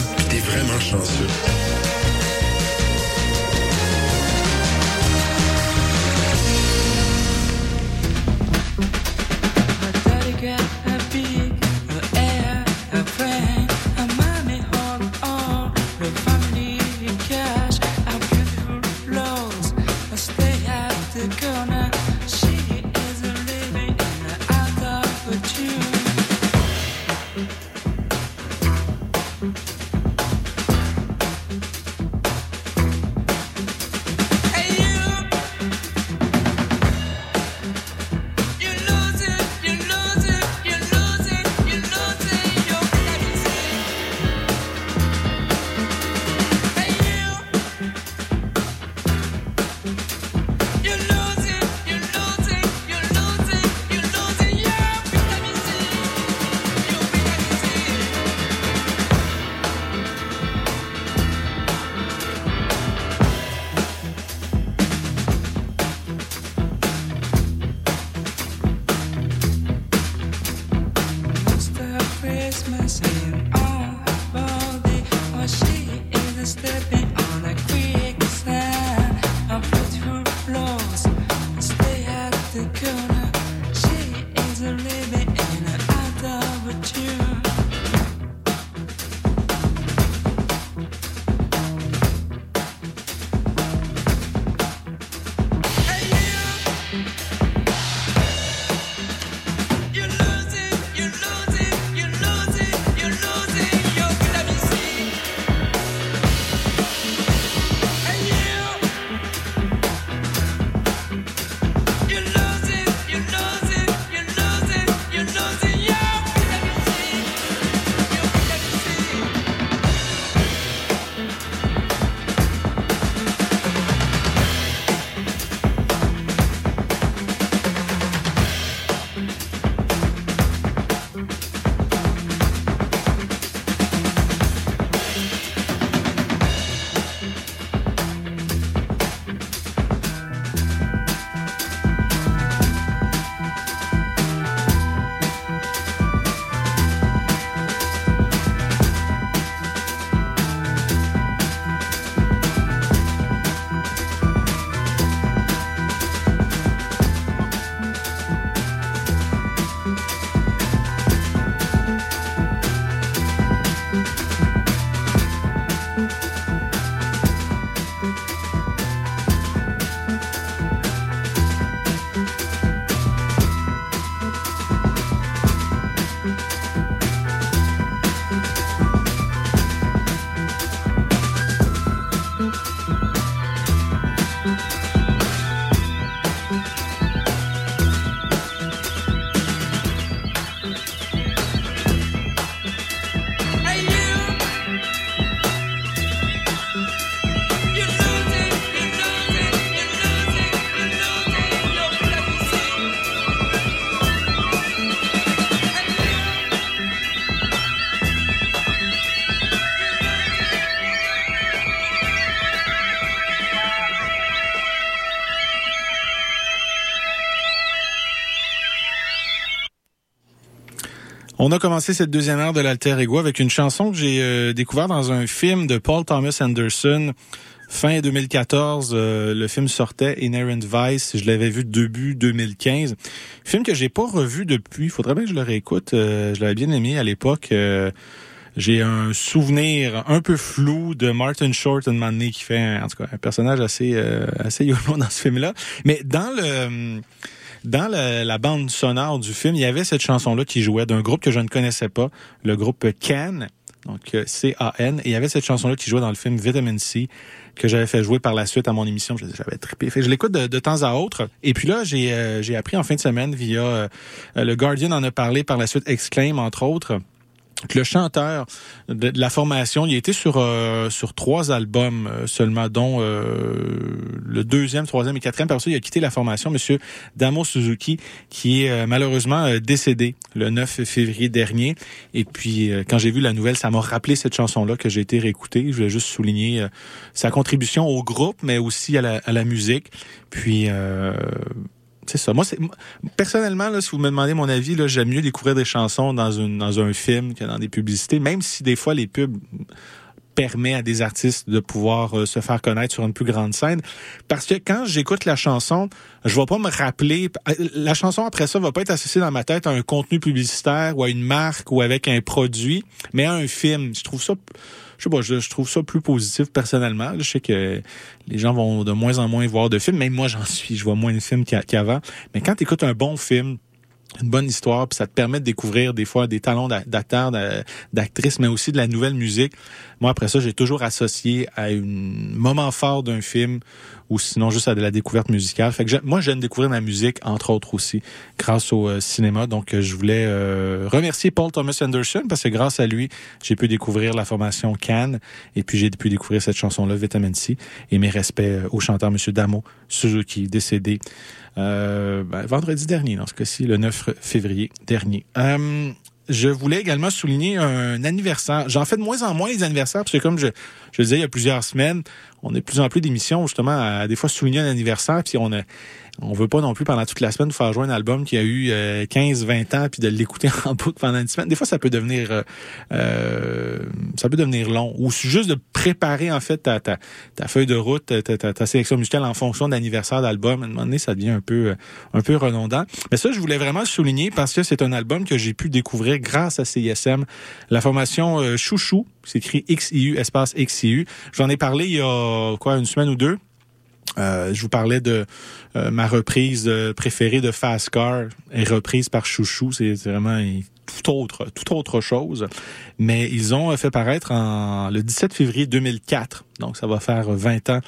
On a commencé cette deuxième heure de l'Alter Ego avec une chanson que j'ai euh, découvert dans un film de Paul Thomas Anderson. Fin 2014, euh, le film sortait Inherent Vice. Je l'avais vu début 2015. Film que j'ai pas revu depuis. Faudrait bien que je le réécoute. Euh, je l'avais bien aimé à l'époque. j'ai un souvenir un peu flou de Martin Short, un moment qui fait en tout cas un personnage assez assez yolo dans ce film-là. Mais dans le dans la, bande sonore du film, il y avait cette chanson-là qui jouait d'un groupe que je ne connaissais pas, le groupe Can, donc euh, C-A-N, et il y avait cette chanson-là qui jouait dans le film Vitamin C que j'avais fait jouer par la suite à mon émission. J'avais trippé. Je l'écoute de, temps à autre. Et puis là, j'ai euh, appris en fin de semaine via euh, le Guardian en a parlé par la suite, Exclaim entre autres le chanteur de, la formation, il été sur euh, sur trois albums euh, seulement, dont euh, le deuxième, troisième et quatrième. Par ça, il a quitté la formation, Monsieur Damo Suzuki, qui est malheureusement décédé le 9 février dernier. Et puis, quand j'ai vu la nouvelle, ça m'a rappelé cette chanson-là que j'ai été réécoutée. Je voulais juste souligner sa contribution au groupe, mais aussi à la, à la musique. Puis c'est ça. Moi, c'est personnellement, là, si vous me demandez mon avis, là, j'aime mieux découvrir des chansons dans, une, dans un film que dans des publicités, même si des fois les pubs permet à des artistes de pouvoir euh, se faire connaître sur une plus grande scène. Parce que quand j'écoute la chanson, je vais pas me rappeler. Euh, la chanson après ça va pas être associée dans ma tête à un contenu publicitaire ou à une marque ou avec un produit, mais à un film. Je trouve ça je sais pas, je, trouve ça plus positif personnellement. Je sais que les gens vont de moins en moins voir de films. Même moi, j'en suis. Je vois moins de films qu'avant. Mais quand tu écoutes un bon film, une bonne histoire, puis ça te permet de découvrir des fois des talents d'acteurs, d'actrices, mais aussi de la nouvelle musique. Moi, après ça, j'ai toujours associé à un moment fort d'un film ou sinon juste à de la découverte musicale. Fait que moi, j'aime découvrir ma musique, entre autres aussi, grâce au euh, cinéma. Donc, euh, je voulais euh, remercier Paul Thomas Anderson parce que grâce à lui, j'ai pu découvrir la formation Cannes et puis j'ai pu découvrir cette chanson-là, Vitamin C. Et mes respects au chanteur Monsieur Damo Suzuki, décédé ben, vendredi dernier, dans ce cas-ci, le 9 février dernier je voulais également souligner un anniversaire. J'en fais de moins en moins les anniversaires, parce que comme je, je le disais il y a plusieurs semaines, on a de plus en plus d'émissions justement à, des fois souligner un anniversaire, puis on a on veut pas non plus pendant toute la semaine faire jouer un album qui a eu 15, euh, 20 ans puis de l'écouter en boucle pendant une semaine. Des fois, ça peut devenir euh, euh, ça peut devenir long. Ou juste de préparer en fait ta, feuille de route, ta, ta, sélection musicale en fonction d'anniversaire d'album. À un moment donné, ça devient un peu un peu redondant. Mais ça, je voulais vraiment souligner parce que c'est un album que j'ai pu découvrir grâce à CISM. La formation Chouchou, c'est écrit XIU, espace J'en ai parlé il y a quoi, une semaine ou deux. Euh, je vous parlais de euh, ma reprise euh, préférée de Fast Car, est reprise par Chouchou. C'est vraiment tout autre, tout autre chose. Mais ils ont fait paraître le 17 février 2004 donc, ça va faire 20 ans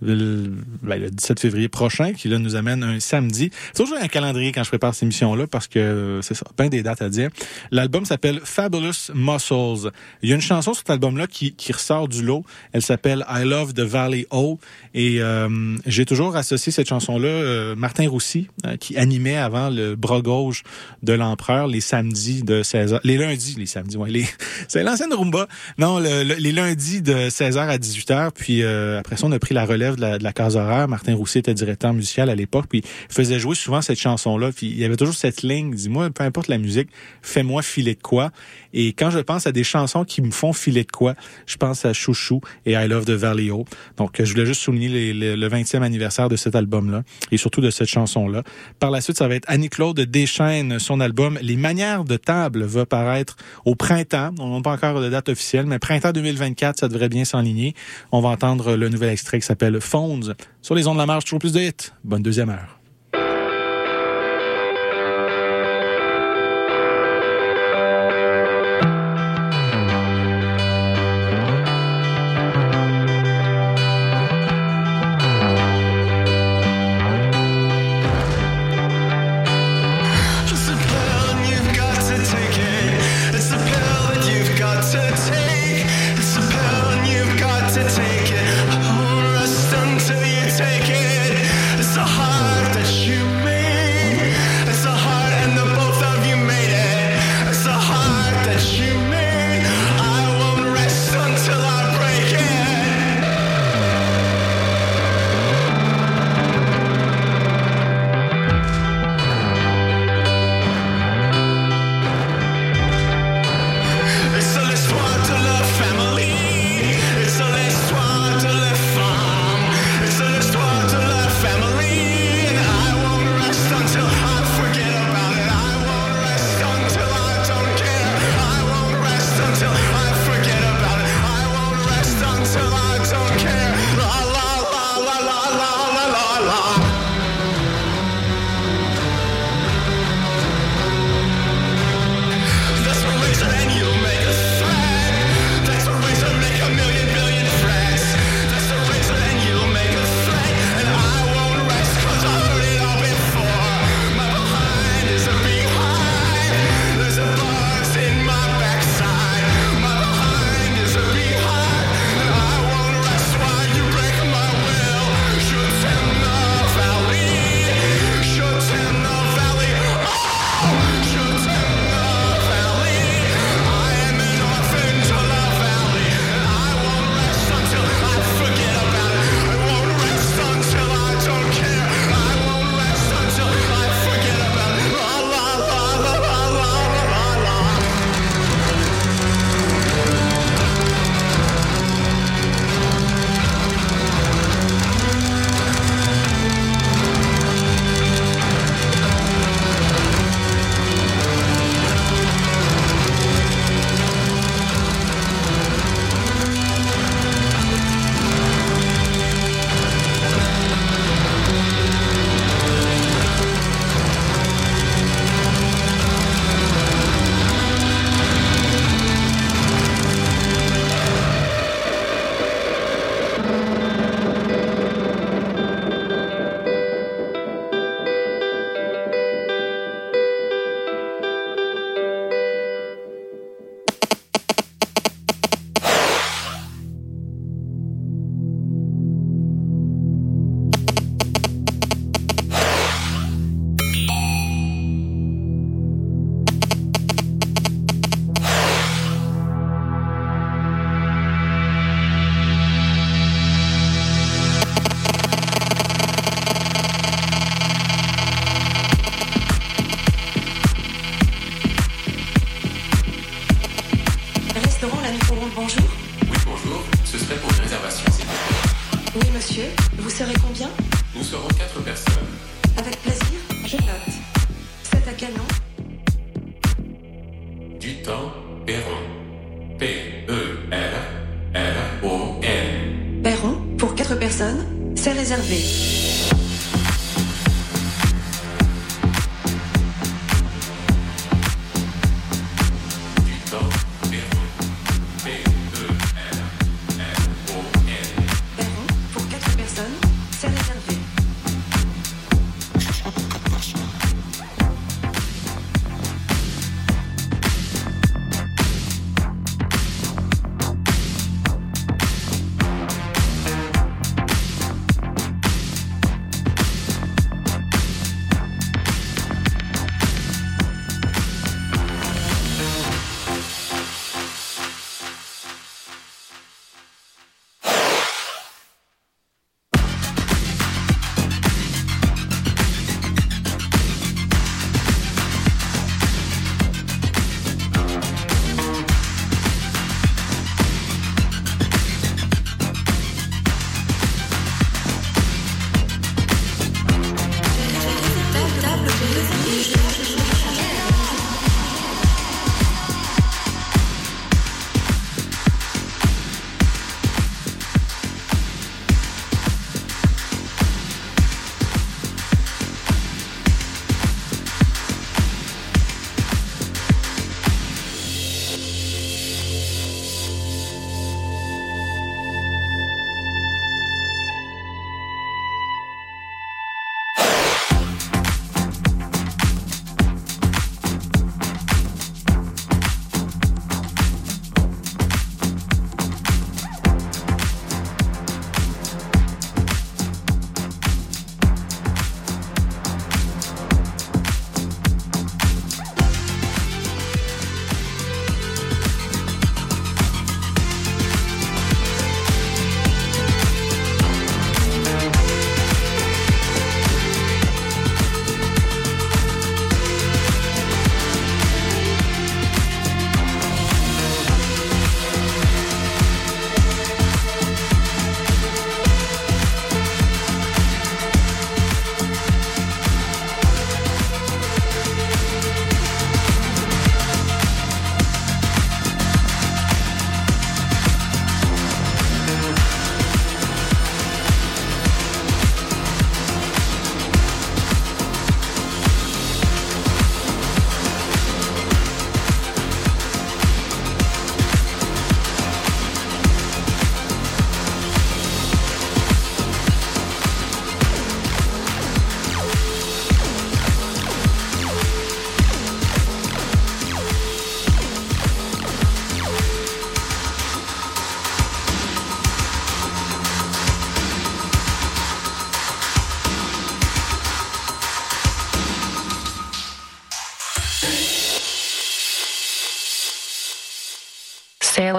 le, 17 ben, février prochain, qui là nous amène un samedi. C'est toujours un calendrier quand je prépare cette émission-là, parce que c'est ça, plein des dates à dire. L'album s'appelle Fabulous Muscles. Il y a une chanson sur cet album-là qui, qui ressort du lot. Elle s'appelle I Love the Valley O. Et euh, j'ai toujours associé cette chanson-là, euh, Martin Roussy, euh, qui animait avant le bras gauche de l'empereur les samedis de 16h. Les lundis, les samedis, ouais. Les, c'est l'ancienne rumba. Non, les lundis de 16h à 18h puis euh, après ça, on a pris la relève de la, de la case horaire. Martin Roussy était directeur musical à l'époque. Puis il faisait jouer souvent cette chanson-là. Puis il y avait toujours cette ligne. Dis-moi, peu importe la musique, fais-moi filer de quoi. Et quand je pense à des chansons qui me font filer de quoi, je pense à Chouchou et I Love the Valley O. Donc, je voulais juste souligner le 20e anniversaire de cet album-là et surtout de cette chanson-là. Par la suite, ça va être Annie-Claude Deschaines. Son album Les manières de table va paraître au printemps. On n'a pas encore de date officielle, mais printemps 2024, ça devrait bien s'enligner. On va entendre le nouvel extrait qui s'appelle Fonds sur les ondes de la marche, toujours plus de hits. Bonne deuxième heure.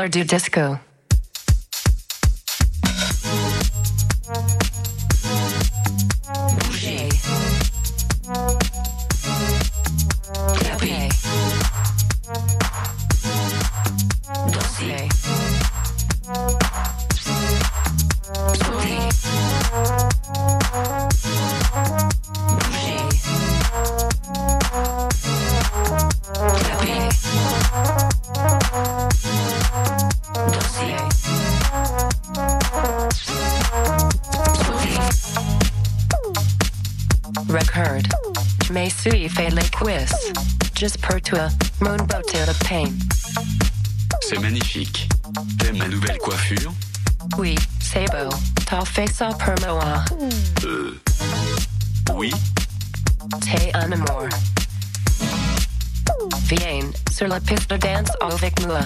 Sailor do Disco. C'est magnifique. T'aimes ma nouvelle coiffure? Oui, c'est beau. T'as fait ça pour moi. Euh. Oui. T'es un amour. Viens sur la piste de danse avec moi.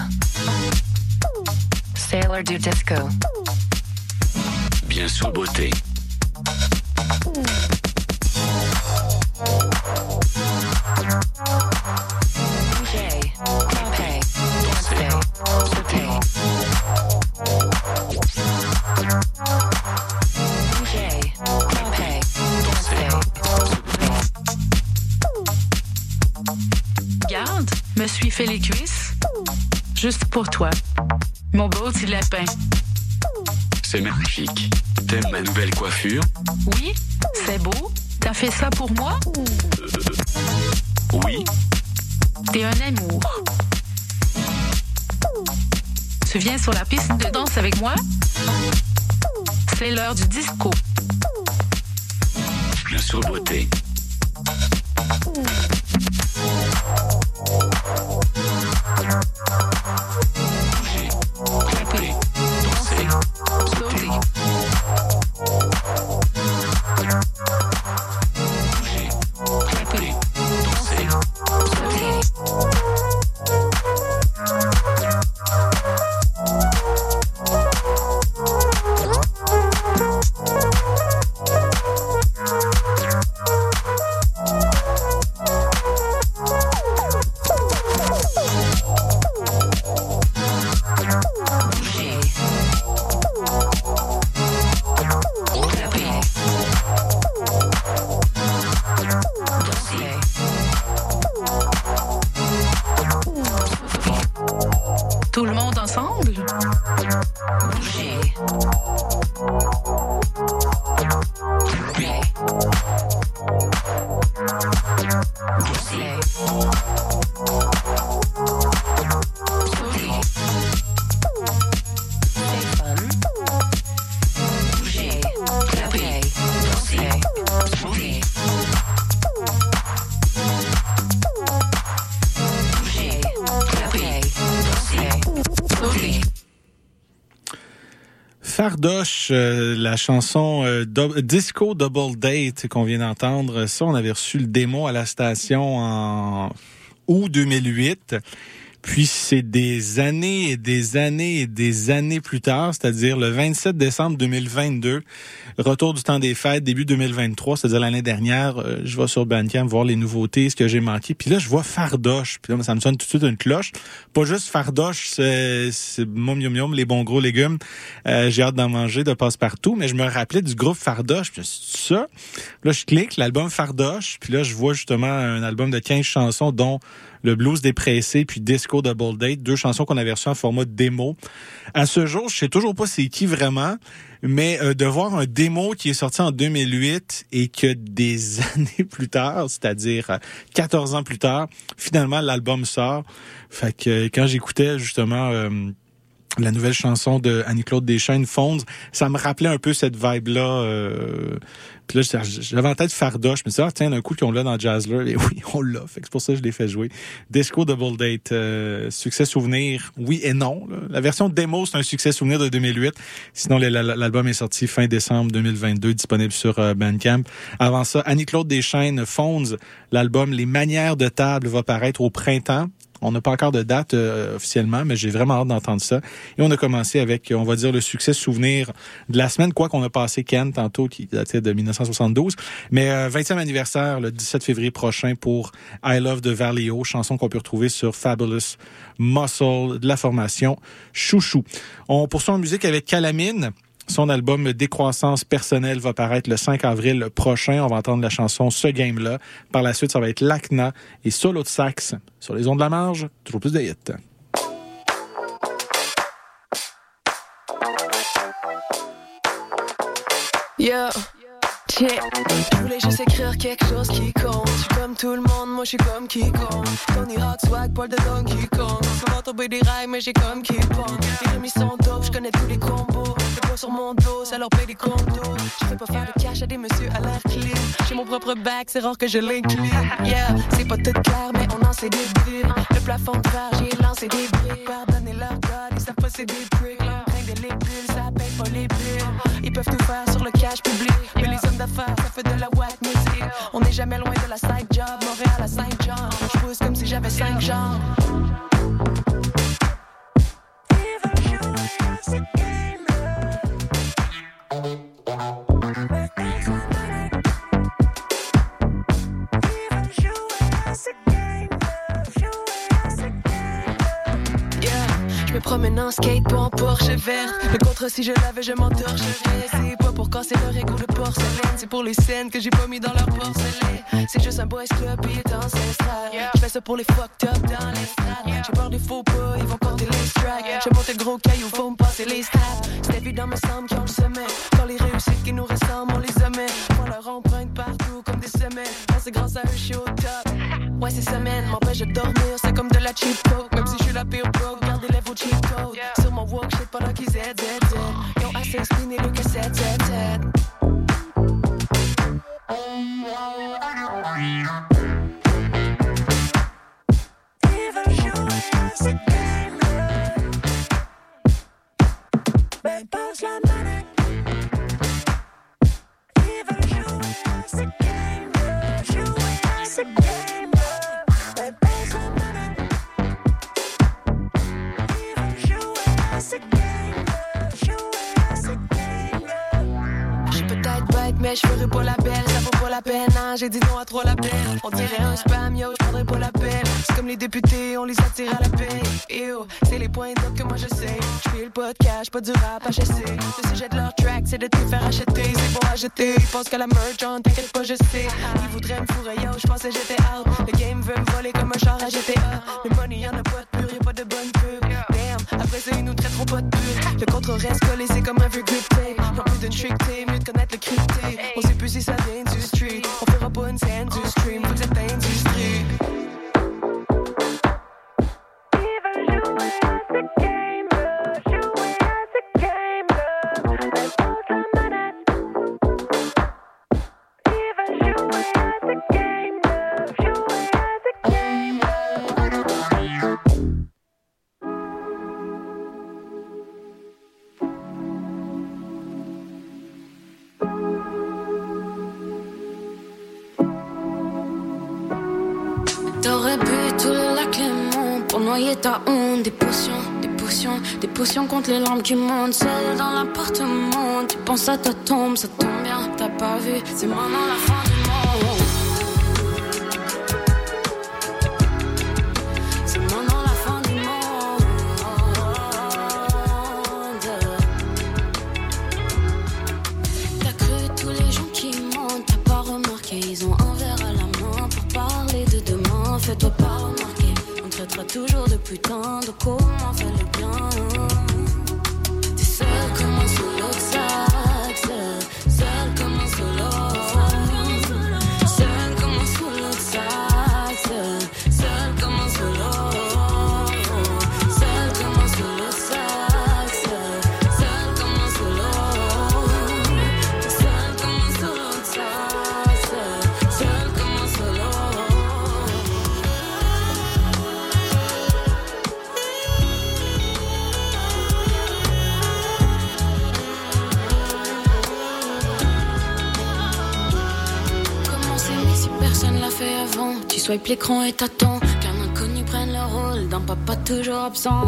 Sailor du disco. Bien sûr, beauté. Pour toi. Mon beau petit lapin. C'est magnifique. T'aimes ma nouvelle coiffure? Oui, c'est beau. T'as fait ça pour moi? Euh, Oui. T'es un amour. Tu viens sur la piste de danse avec moi? C'est l'heure du disco. La chanson euh, Disco Double Date qu'on vient d'entendre, ça, on avait reçu le démo à la station en août 2008. Puis c'est des années et des années et des années plus tard, c'est-à-dire le 27 décembre 2022, retour du temps des fêtes, début 2023, c'est-à-dire l'année dernière, euh, je vais sur Bandcamp voir les nouveautés, ce que j'ai manqué. Puis là, je vois Fardoche. Puis là, ça me sonne tout de suite une cloche. Pas juste Fardoche, c'est Mom Yum Yum, les bons gros légumes. Euh, j'ai hâte d'en manger de passe-partout. Mais je me rappelais du groupe Fardoche. Puis ça. Là, je clique, l'album Fardoche. Puis là, je vois justement un album de 15 chansons, dont le blues dépressé puis Disco Double Date, deux chansons qu'on avait reçues en format démo. À ce jour, je sais toujours pas c'est qui vraiment, mais euh, de voir un démo qui est sorti en 2008 et que des années plus tard, c'est-à-dire 14 euh, ans plus tard, finalement l'album sort. Fait que quand j'écoutais justement euh, la nouvelle chanson de Annie-Claude Deschaines, Fonds, ça me rappelait un peu cette vibe-là. Puis là, j'avais en tête Fardoche, mais ça, ah, tiens, d'un coup qu'on l'a dans Jazzler, et oui, on l'a. Fait que c'est pour ça que je l'ai fait jouer. Disco Double Date, euh, succès souvenir, oui et non. La version démo, c'est un succès souvenir de 2008. Sinon, l'album est sorti fin décembre 2022, disponible sur euh, Bandcamp. Avant ça, Annie-Claude Deschaines, Fonds, l'album Les manières de table va paraître au printemps. On n'a pas encore de date euh, officiellement, mais j'ai vraiment hâte d'entendre ça. Et on a commencé avec, on va dire, le succès souvenir de la semaine, quoi qu'on a passé Ken tantôt, qui datait de 1972. Mais 20e euh, anniversaire, le 17 février prochain, pour I Love de Valio, chanson qu'on peut retrouver sur Fabulous Muscle de la formation Chouchou. On poursuit en musique avec Calamine. Son album Décroissance personnelle va paraître le 5 avril prochain. On va entendre la chanson Ce Game-là. Par la suite, ça va être Lacna et Solo de sax sur les ondes de la marge. Toujours plus de hits. Je voulais juste écrire quelque chose qui compte. Je suis comme tout le monde, moi je suis comme qui compte. Tony Hawk, swag, Paul de Donkey Kong. Souvent tomber des rails, mais j'ai comme qui compte. Les remis sont dope, je connais tous les combos. Le poids sur mon dos, ça leur paye des condos. Je fais pas faire de cash à des messieurs à l'air clean. J'ai mon propre bac, c'est rare que je l'incline. Yeah, c'est pas tout clair, mais on en sait des bulles. Le plafond de verre, j'ai lancé des briques. Pardonnez leur god, ils savent pas c'est des bricks. Prends les bulles, ça paye pas les bulles. Ils peuvent tout faire sur le cash public. Ça fait de la whack music. On n'est jamais loin de la side job. Montréal à Saint-Jean. Je pousse comme si j'avais cinq jambes. Promène en skate, pour en Porsche vert. Le contre, si je l'avais, je m'entorcherais. C'est pas pour casser leur égo de porcelaine. C'est pour les scènes que j'ai pas mis dans leur porcelain. C'est juste un boys club et est ancestral. Je fais ça pour les fucked up dans les strates. J'ai peur des faux pas, ils vont compter les strikes. J'ai monté le gros caillou, faut me passer les straps. C'est évident, me semble qu'ils ont le sommet. Quand les réussites qui nous ressemblent, on les amet. On leur emprunte partout comme des semelles. c'est grâce à eux, je suis au top. Ouais, ces semaines m'empêchent de dormir, c'est comme de la cheap coke. Même si je suis la pire broke, gardez les vos cheap codes. Sur mon walk, shit pendant qu'ils z, z, z. Ils ont assez spiné le que 7, 7, 7. Even jouer à ce game Ben passe la manette je ferai pas la belle Ça vaut pas la peine hein, j'ai dit non à trop la peine On dirait un spam yo je prendrai pas la peine. C'est comme les députés on les attire à la paix. Yo c'est les points d'op que moi je sais. Je fais le podcast pas du rap HSC Le sujet de leur track c'est de te faire acheter. C'est bon à jeter Ils pensent qu'à la merch on t'inquiète pas je sais. Ils voudraient me fourrer yo je pensais j'étais out. Le game veut me voler comme un char à GTA Le money y'en a pas de pur y'a pas de bonne pub. Damn après ça ils nous traiteront pas de pur Le contre reste collé c'est comme un vieux grip tape Ils ont plus d'une trick tape mieux de connaître le crypté On sait plus si ça vient du street. On fera pas une scène du stream Faut que cette industrie. T'aurais noyer ta honte. Des potions, des potions, des potions contre les larmes qui montent. Seul dans l'appartement, tu penses à ta tombe, ça tombe bien, t'as pas vu. C'est maintenant la fin traitera toujours de putain de comment faire le bien? Swipes l'écran et t'attends qu'un inconnu prenne le rôle d'un papa toujours absent.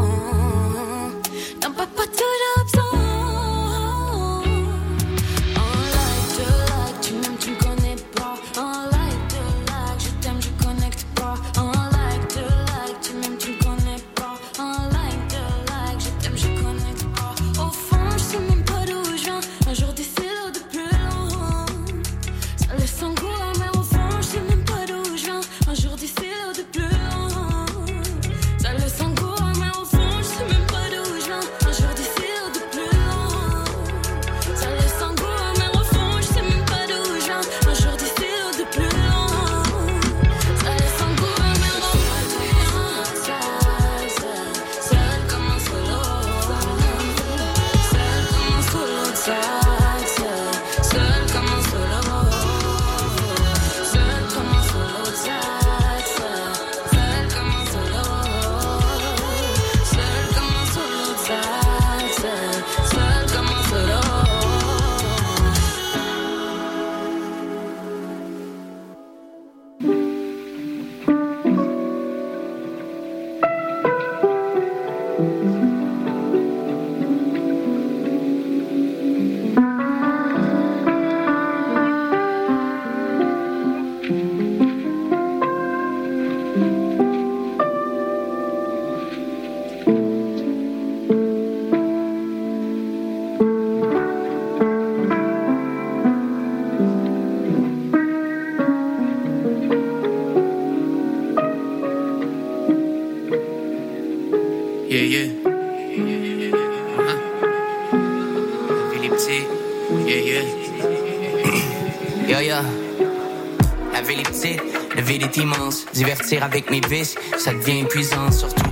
Avec mes vices, ça devient épuisant, surtout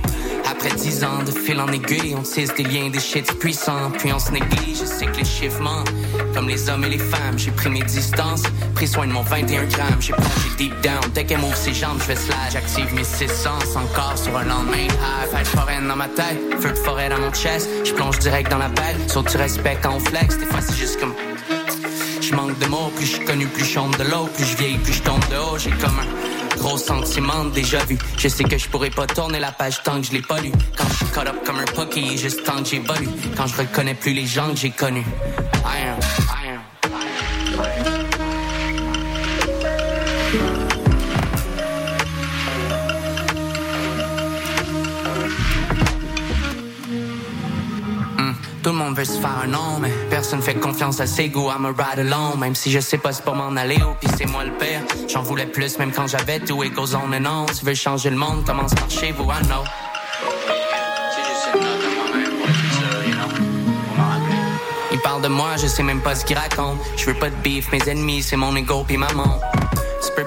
après dix ans de fil en aiguille, on tisse des liens, des shit puissants, puis on se néglige. Je sais que les chiffres mentent, comme les hommes et les femmes. J'ai pris mes distances, pris soin de mon 21 grammes. J'ai plongé deep down, dès qu'elle m'ouvre ses jambes, je fais slash. J'active mes six sens encore sur un lendemain high. Fête foraine dans ma tête, feu de forêt dans mon chest. Je plonge direct dans la belle, sauf tu respectes quand on flex. Des fois c'est juste comme. Je manque de mots, plus je connu, plus je de l'eau, plus je vieillis, plus je tombe de haut. J'ai comme un gros sentiment déjà vu. Je sais que je pourrais pas tourner la page tant que je l'ai pas lu. Quand je suis caught up comme un pucky, juste tant que j'ai valu. Quand je reconnais plus les gens que j'ai connus. Fait confiance à ses goûts. I'm a ride alone, même si je sais pas c'est pour m'en aller ou puis c'est moi le père. J'en voulais plus, même quand j'avais tout et goes on and on. Tu veux changer le monde, commence par chez vous, I know. Il parle de moi, je sais même pas ce qu'il raconte. Je veux pas de beef, mes ennemis, c'est mon ego pis maman.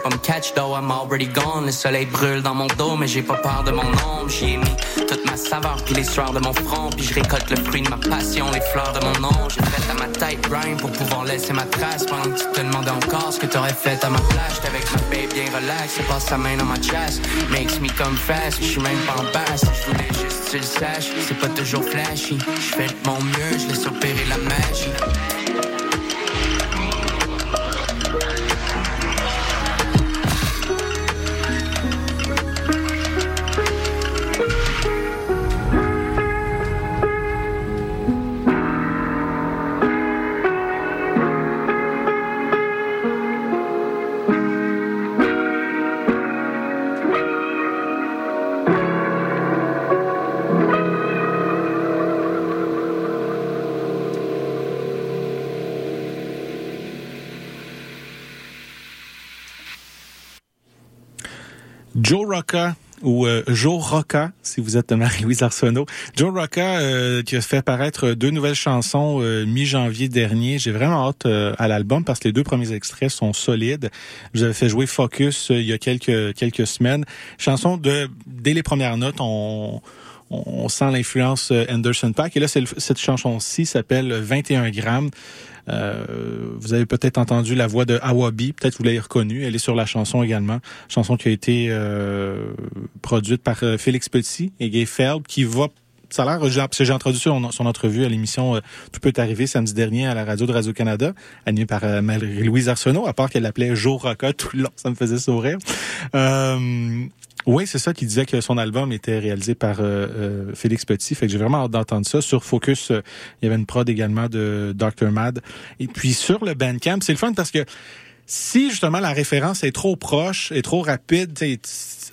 Me catch though, I'm already gone. Le soleil brûle dans mon dos, mais j'ai pas peur de mon ombre. J'y mis toute ma saveur puis les soirs de mon front. Puis je récolte le fruit de ma passion, les fleurs de mon nom. J'ai fait à ma tête grind pour pouvoir laisser ma trace. Pendant que tu te demandais encore ce que t'aurais fait à ma place. J'étais avec ma babe bien relax, elle passe sa main dans ma chest. Makes me come fast, je suis même pas en basse. Je voulais juste que tu le c'est pas toujours flashy. Je fais de mon mieux, je laisse opérer la magie. Joe Rocca, si vous êtes Marie-Louise Arsenault. Joe Rocca euh, qui a fait paraître deux nouvelles chansons euh, mi-janvier dernier. J'ai vraiment hâte euh, à l'album parce que les deux premiers extraits sont solides. Vous avais fait jouer Focus euh, il y a quelques quelques semaines. Chanson de dès les premières notes, on on sent l'influence euh, Anderson Pack. Et là, cette chanson-ci s'appelle 21 grammes. Euh, vous avez peut-être entendu la voix de Awabi, peut-être vous l'avez reconnue. Elle est sur la chanson également. Chanson qui a été euh, produite par euh, Félix Petit et Gay Feld, qui va ça a l'air, j'ai- entendu son, entrevue à l'émission euh, Tout peut arriver samedi dernier à la radio de Radio-Canada, animée par euh, Marie-Louise Arsenault, à part qu'elle l'appelait Rocca tout le long, ça me faisait sourire. Euh, oui, c'est ça qui disait que son album était réalisé par Félix Petit. Fait que j'ai vraiment hâte d'entendre ça. Sur Focus, il y avait une prod également de Dr. Mad. Et puis sur le Bandcamp, c'est le fun parce que si justement la référence est trop proche, est trop rapide,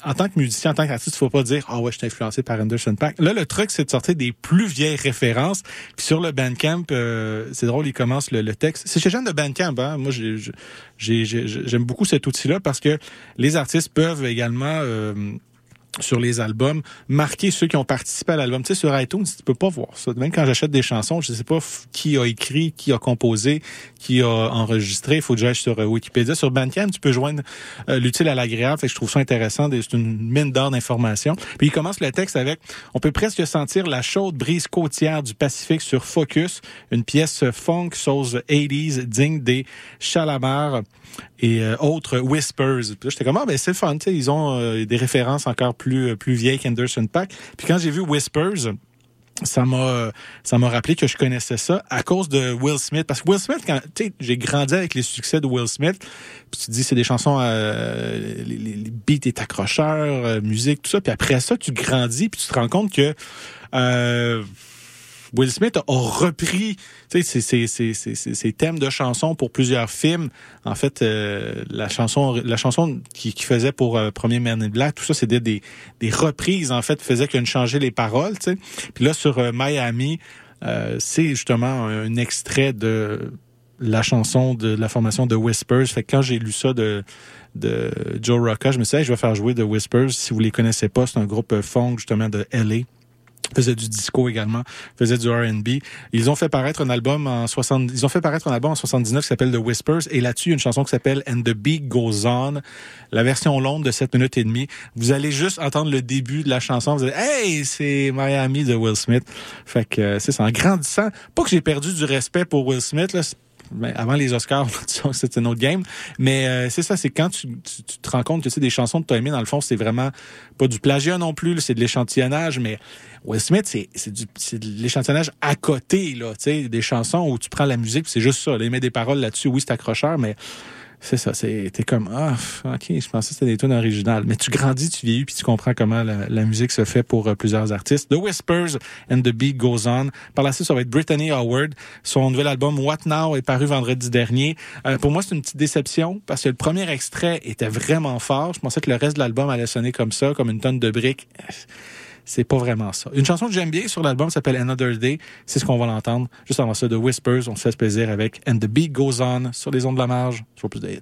en tant que musicien, en tant qu'artiste, il faut pas dire ah ouais, je suis influencé par Anderson Paak. Là, le truc, c'est de sortir des plus vieilles références. Puis sur le Bandcamp, euh, c'est drôle, il commence le, texte. C'est chez Jeanne de Bandcamp, hein. Moi, j'ai- j'ai- j'ai- j'aime beaucoup cet outil-là parce que les artistes peuvent également euh, sur les albums, marquer ceux qui ont participé à l'album. Tu sais, sur iTunes, tu peux pas voir ça. Même quand j'achète des chansons, je sais pas qui a écrit, qui a composé, qui a enregistré. Il faut que j'aille sur euh, Wikipédia. Sur Bandcamp, tu peux joindre euh, l'utile à l'agréable. Fait que je trouve ça intéressant. C'est une mine d'or d'informations. Puis il commence le texte avec « On peut presque sentir la chaude brise côtière du Pacifique sur Focus, une pièce funk sauce 80s digne des Chalamar et euh, autres Whispers. J'étais comme, ah, ben, c'est fun, ils ont des références encore plus, plus vieilles qu'Anderson Pack. Puis quand j'ai vu Whispers, ça m'a ça m'a rappelé que je connaissais ça à cause de Will Smith. Parce que Will Smith quand tu sais j'ai grandi avec les succès de Will Smith. Puis tu te dis c'est des chansons euh, les, les, beats est accrocheur euh, musique tout ça. Puis après ça tu grandis puis tu te rends compte que euh, Will Smith a repris ces thèmes de chansons pour plusieurs films. En fait, euh, la chanson chanson qui, faisait pour euh, Premier Man in Black, tout ça, c'était des, reprises, en fait, faisait qu'on changeait les paroles. Puis là, sur euh, Miami, c'est justement un, extrait de la chanson de la formation de Whispers. Fait que quand j'ai lu ça de de Joe Rocca, je me suis dit, je vais faire jouer The Whispers. Si vous les connaissez pas, c'est un groupe funk justement de LA faisait du disco également, faisait du R&B. Ils ont fait paraître un album en 60, ils ont fait paraître un album en 79 qui s'appelle The Whispers et là-dessus une chanson qui s'appelle And the Beat Goes On, la version longue de 7 minutes et demie. Vous allez juste entendre le début de la chanson, vous allez hey, c'est Miami de Will Smith. Fait que euh, c'est ça en grandissant, pas que j'ai perdu du respect pour Will Smith là, ben, avant les Oscars, c'était un autre game. Mais euh, c'est ça, c'est quand tu, tu, tu, te rends compte que c'est des chansons de toi dans le fond, c'est vraiment pas du plagiat non plus, c'est de l'échantillonnage, mais Will Smith, c'est, c'est, du, c'est de l'échantillonnage à côté, là, tu sais, des chansons où tu prends la musique, c'est juste ça. Là, il met des paroles là-dessus, oui, c'est accrocheur, mais c'est ça, t'es comme ah ok, je pensais que c'était des tunes originales, mais tu grandis, tu vieillis puis tu comprends comment la, la musique se fait pour euh, plusieurs artistes. The Whispers and the Beat Goes On. Par la suite, ça va être Brittany Howard. Son nouvel album What Now est paru vendredi dernier. Euh, pour moi, c'est une petite déception parce que le premier extrait était vraiment fort. Je pensais que le reste de l'album allait sonner comme ça, comme une tonne de briques c'est pas vraiment ça. Une chanson que j'aime bien sur l'album s'appelle Another Day. C'est ce qu'on va l'entendre. Juste avant ça, de Whispers, on se fait plaisir avec And the Beat Goes On sur les ondes de la marge. Sur plus de hits.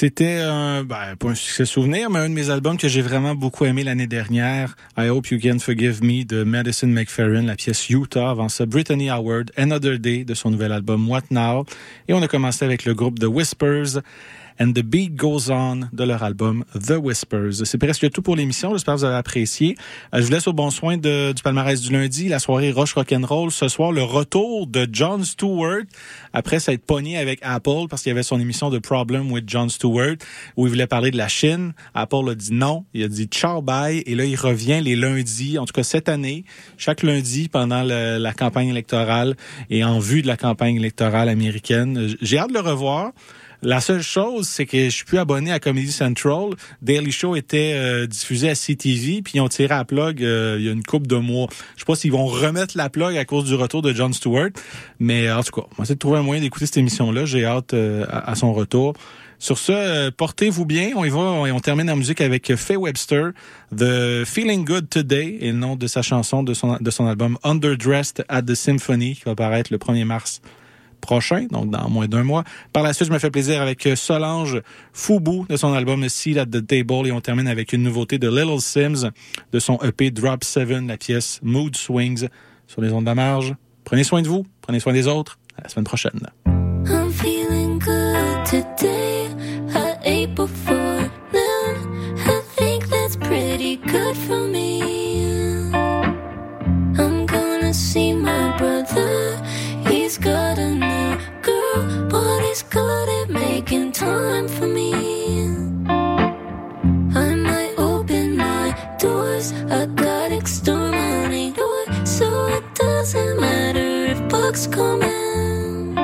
C'était un, ben, pas un succès souvenir, mais un de mes albums que j'ai vraiment beaucoup aimé l'année dernière. I Hope You Can Forgive Me de Madison McFerrin, la pièce Utah. Avant ça, Brittany Howard, Another Day de son nouvel album What Now? Et on a commencé avec le groupe The Whispers and the Beat Goes On de leur album The Whispers. C'est presque tout pour l'émission. J'espère que vous avez apprécié. Euh, je vous laisse au bon soin du palmarès du lundi, la soirée Roche Rock'n'Roll. Ce soir, le retour de John Stewart après s'être pogné avec Apple parce qu'il y avait son émission de Problem with John Stewart où il voulait parler de la Chine. Apple a dit non. Il a dit ciao bye et là, il revient les lundis, en tout cas cette année, chaque lundi pendant la campagne électorale et en vue de la campagne électorale américaine. J'ai hâte de le revoir. La seule chose, c'est que je suis plus abonné à Comedy Central. Daily Show était euh, diffusé à CTV, puis ils ont tiré à plug euh, il y a une couple de mois. Je sais pas s'ils vont remettre la plug à cause du retour de Jon Stewart, mais en tout cas, on va essayer de trouver un moyen d'écouter cette émission-là. J'ai hâte euh, à, son retour. Sur ce, portez-vous bien. On y va et on termine en musique avec Faye Webster, The Feeling Good Today, et le nom de sa chanson de son, de son album Underdressed at the Symphony, qui va apparaître le 1er mars prochain, donc dans moins d'un mois. Par la suite, je me fais plaisir avec Solange Foubou de son album Seat at the Table et on termine avec une nouveauté de Little Sims de son EP Drop 7, la pièce Mood Swings sur les ondes de la marge. Prenez soin de vous, prenez soin des autres. À la semaine prochaine. He's good at making time for me. I might open my doors. I got money door, so it doesn't matter if bugs come in.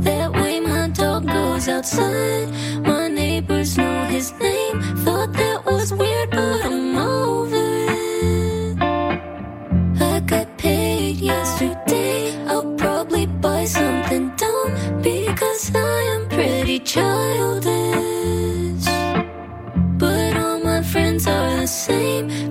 That way my dog goes outside. My neighbors know his name. Thought that was weird, but I'm childish. But all my friends are the same.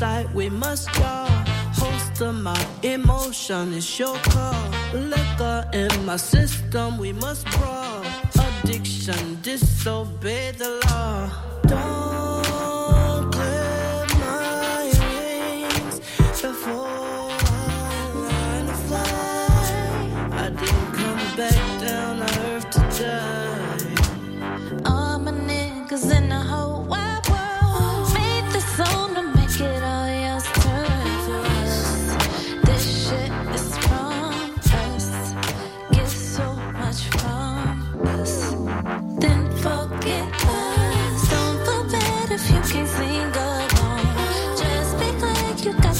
sight, we must draw. Host of my emotion, it's your call. Liquor in my system, we must brawl. Addiction, disobey the law. Don't clip my wings before.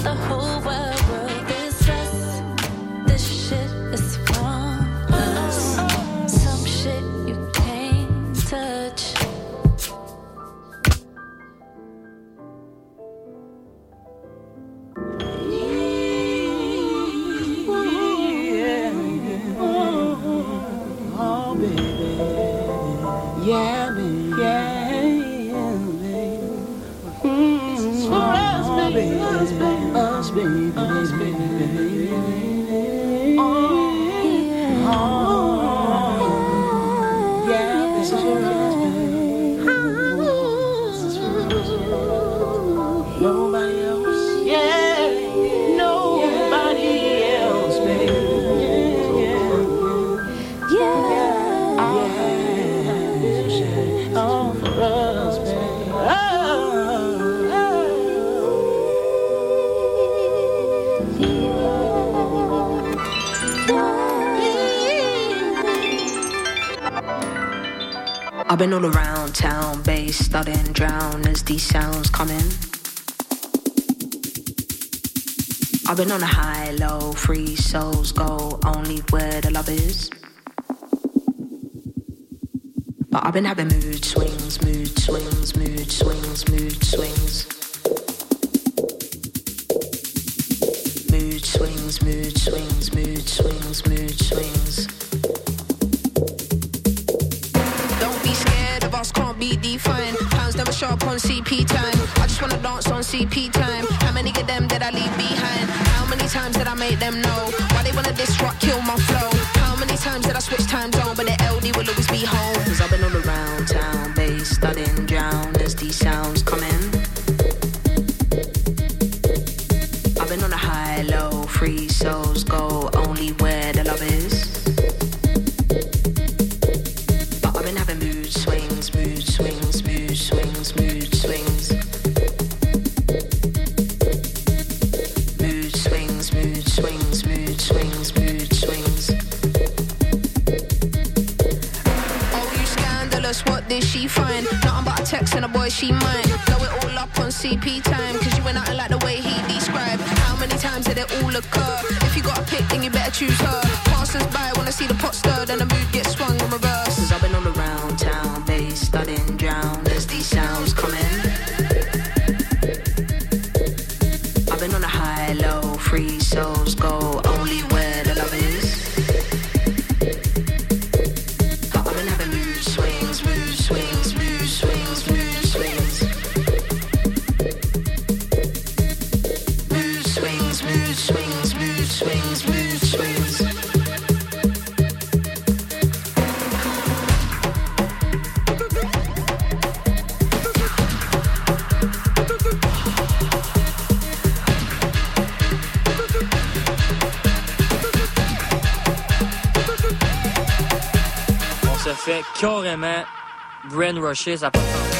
the whole been all around town, bass thudding, drown as these sounds come in. I've been on a high, low, free souls go only where the love is. But I've been having mood swings, mood swings, mood swings, mood swings. CP time. I just wanna dance on CP time. How many of them did I leave behind? How many times did I make them know? Why they wanna disrupt, kill my flow? How many times did I switch time zone? But the LD will always be home. Cause I've been on On se fait carrément grand rusher ça part.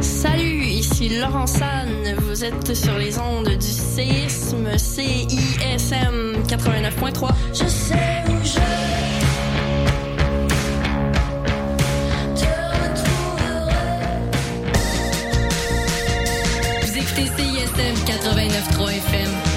Salut, ici Laurent San. Vous êtes sur les ondes du séisme CISM 89.3. Je sais où je Vous écoutez CISM 89.3 FM.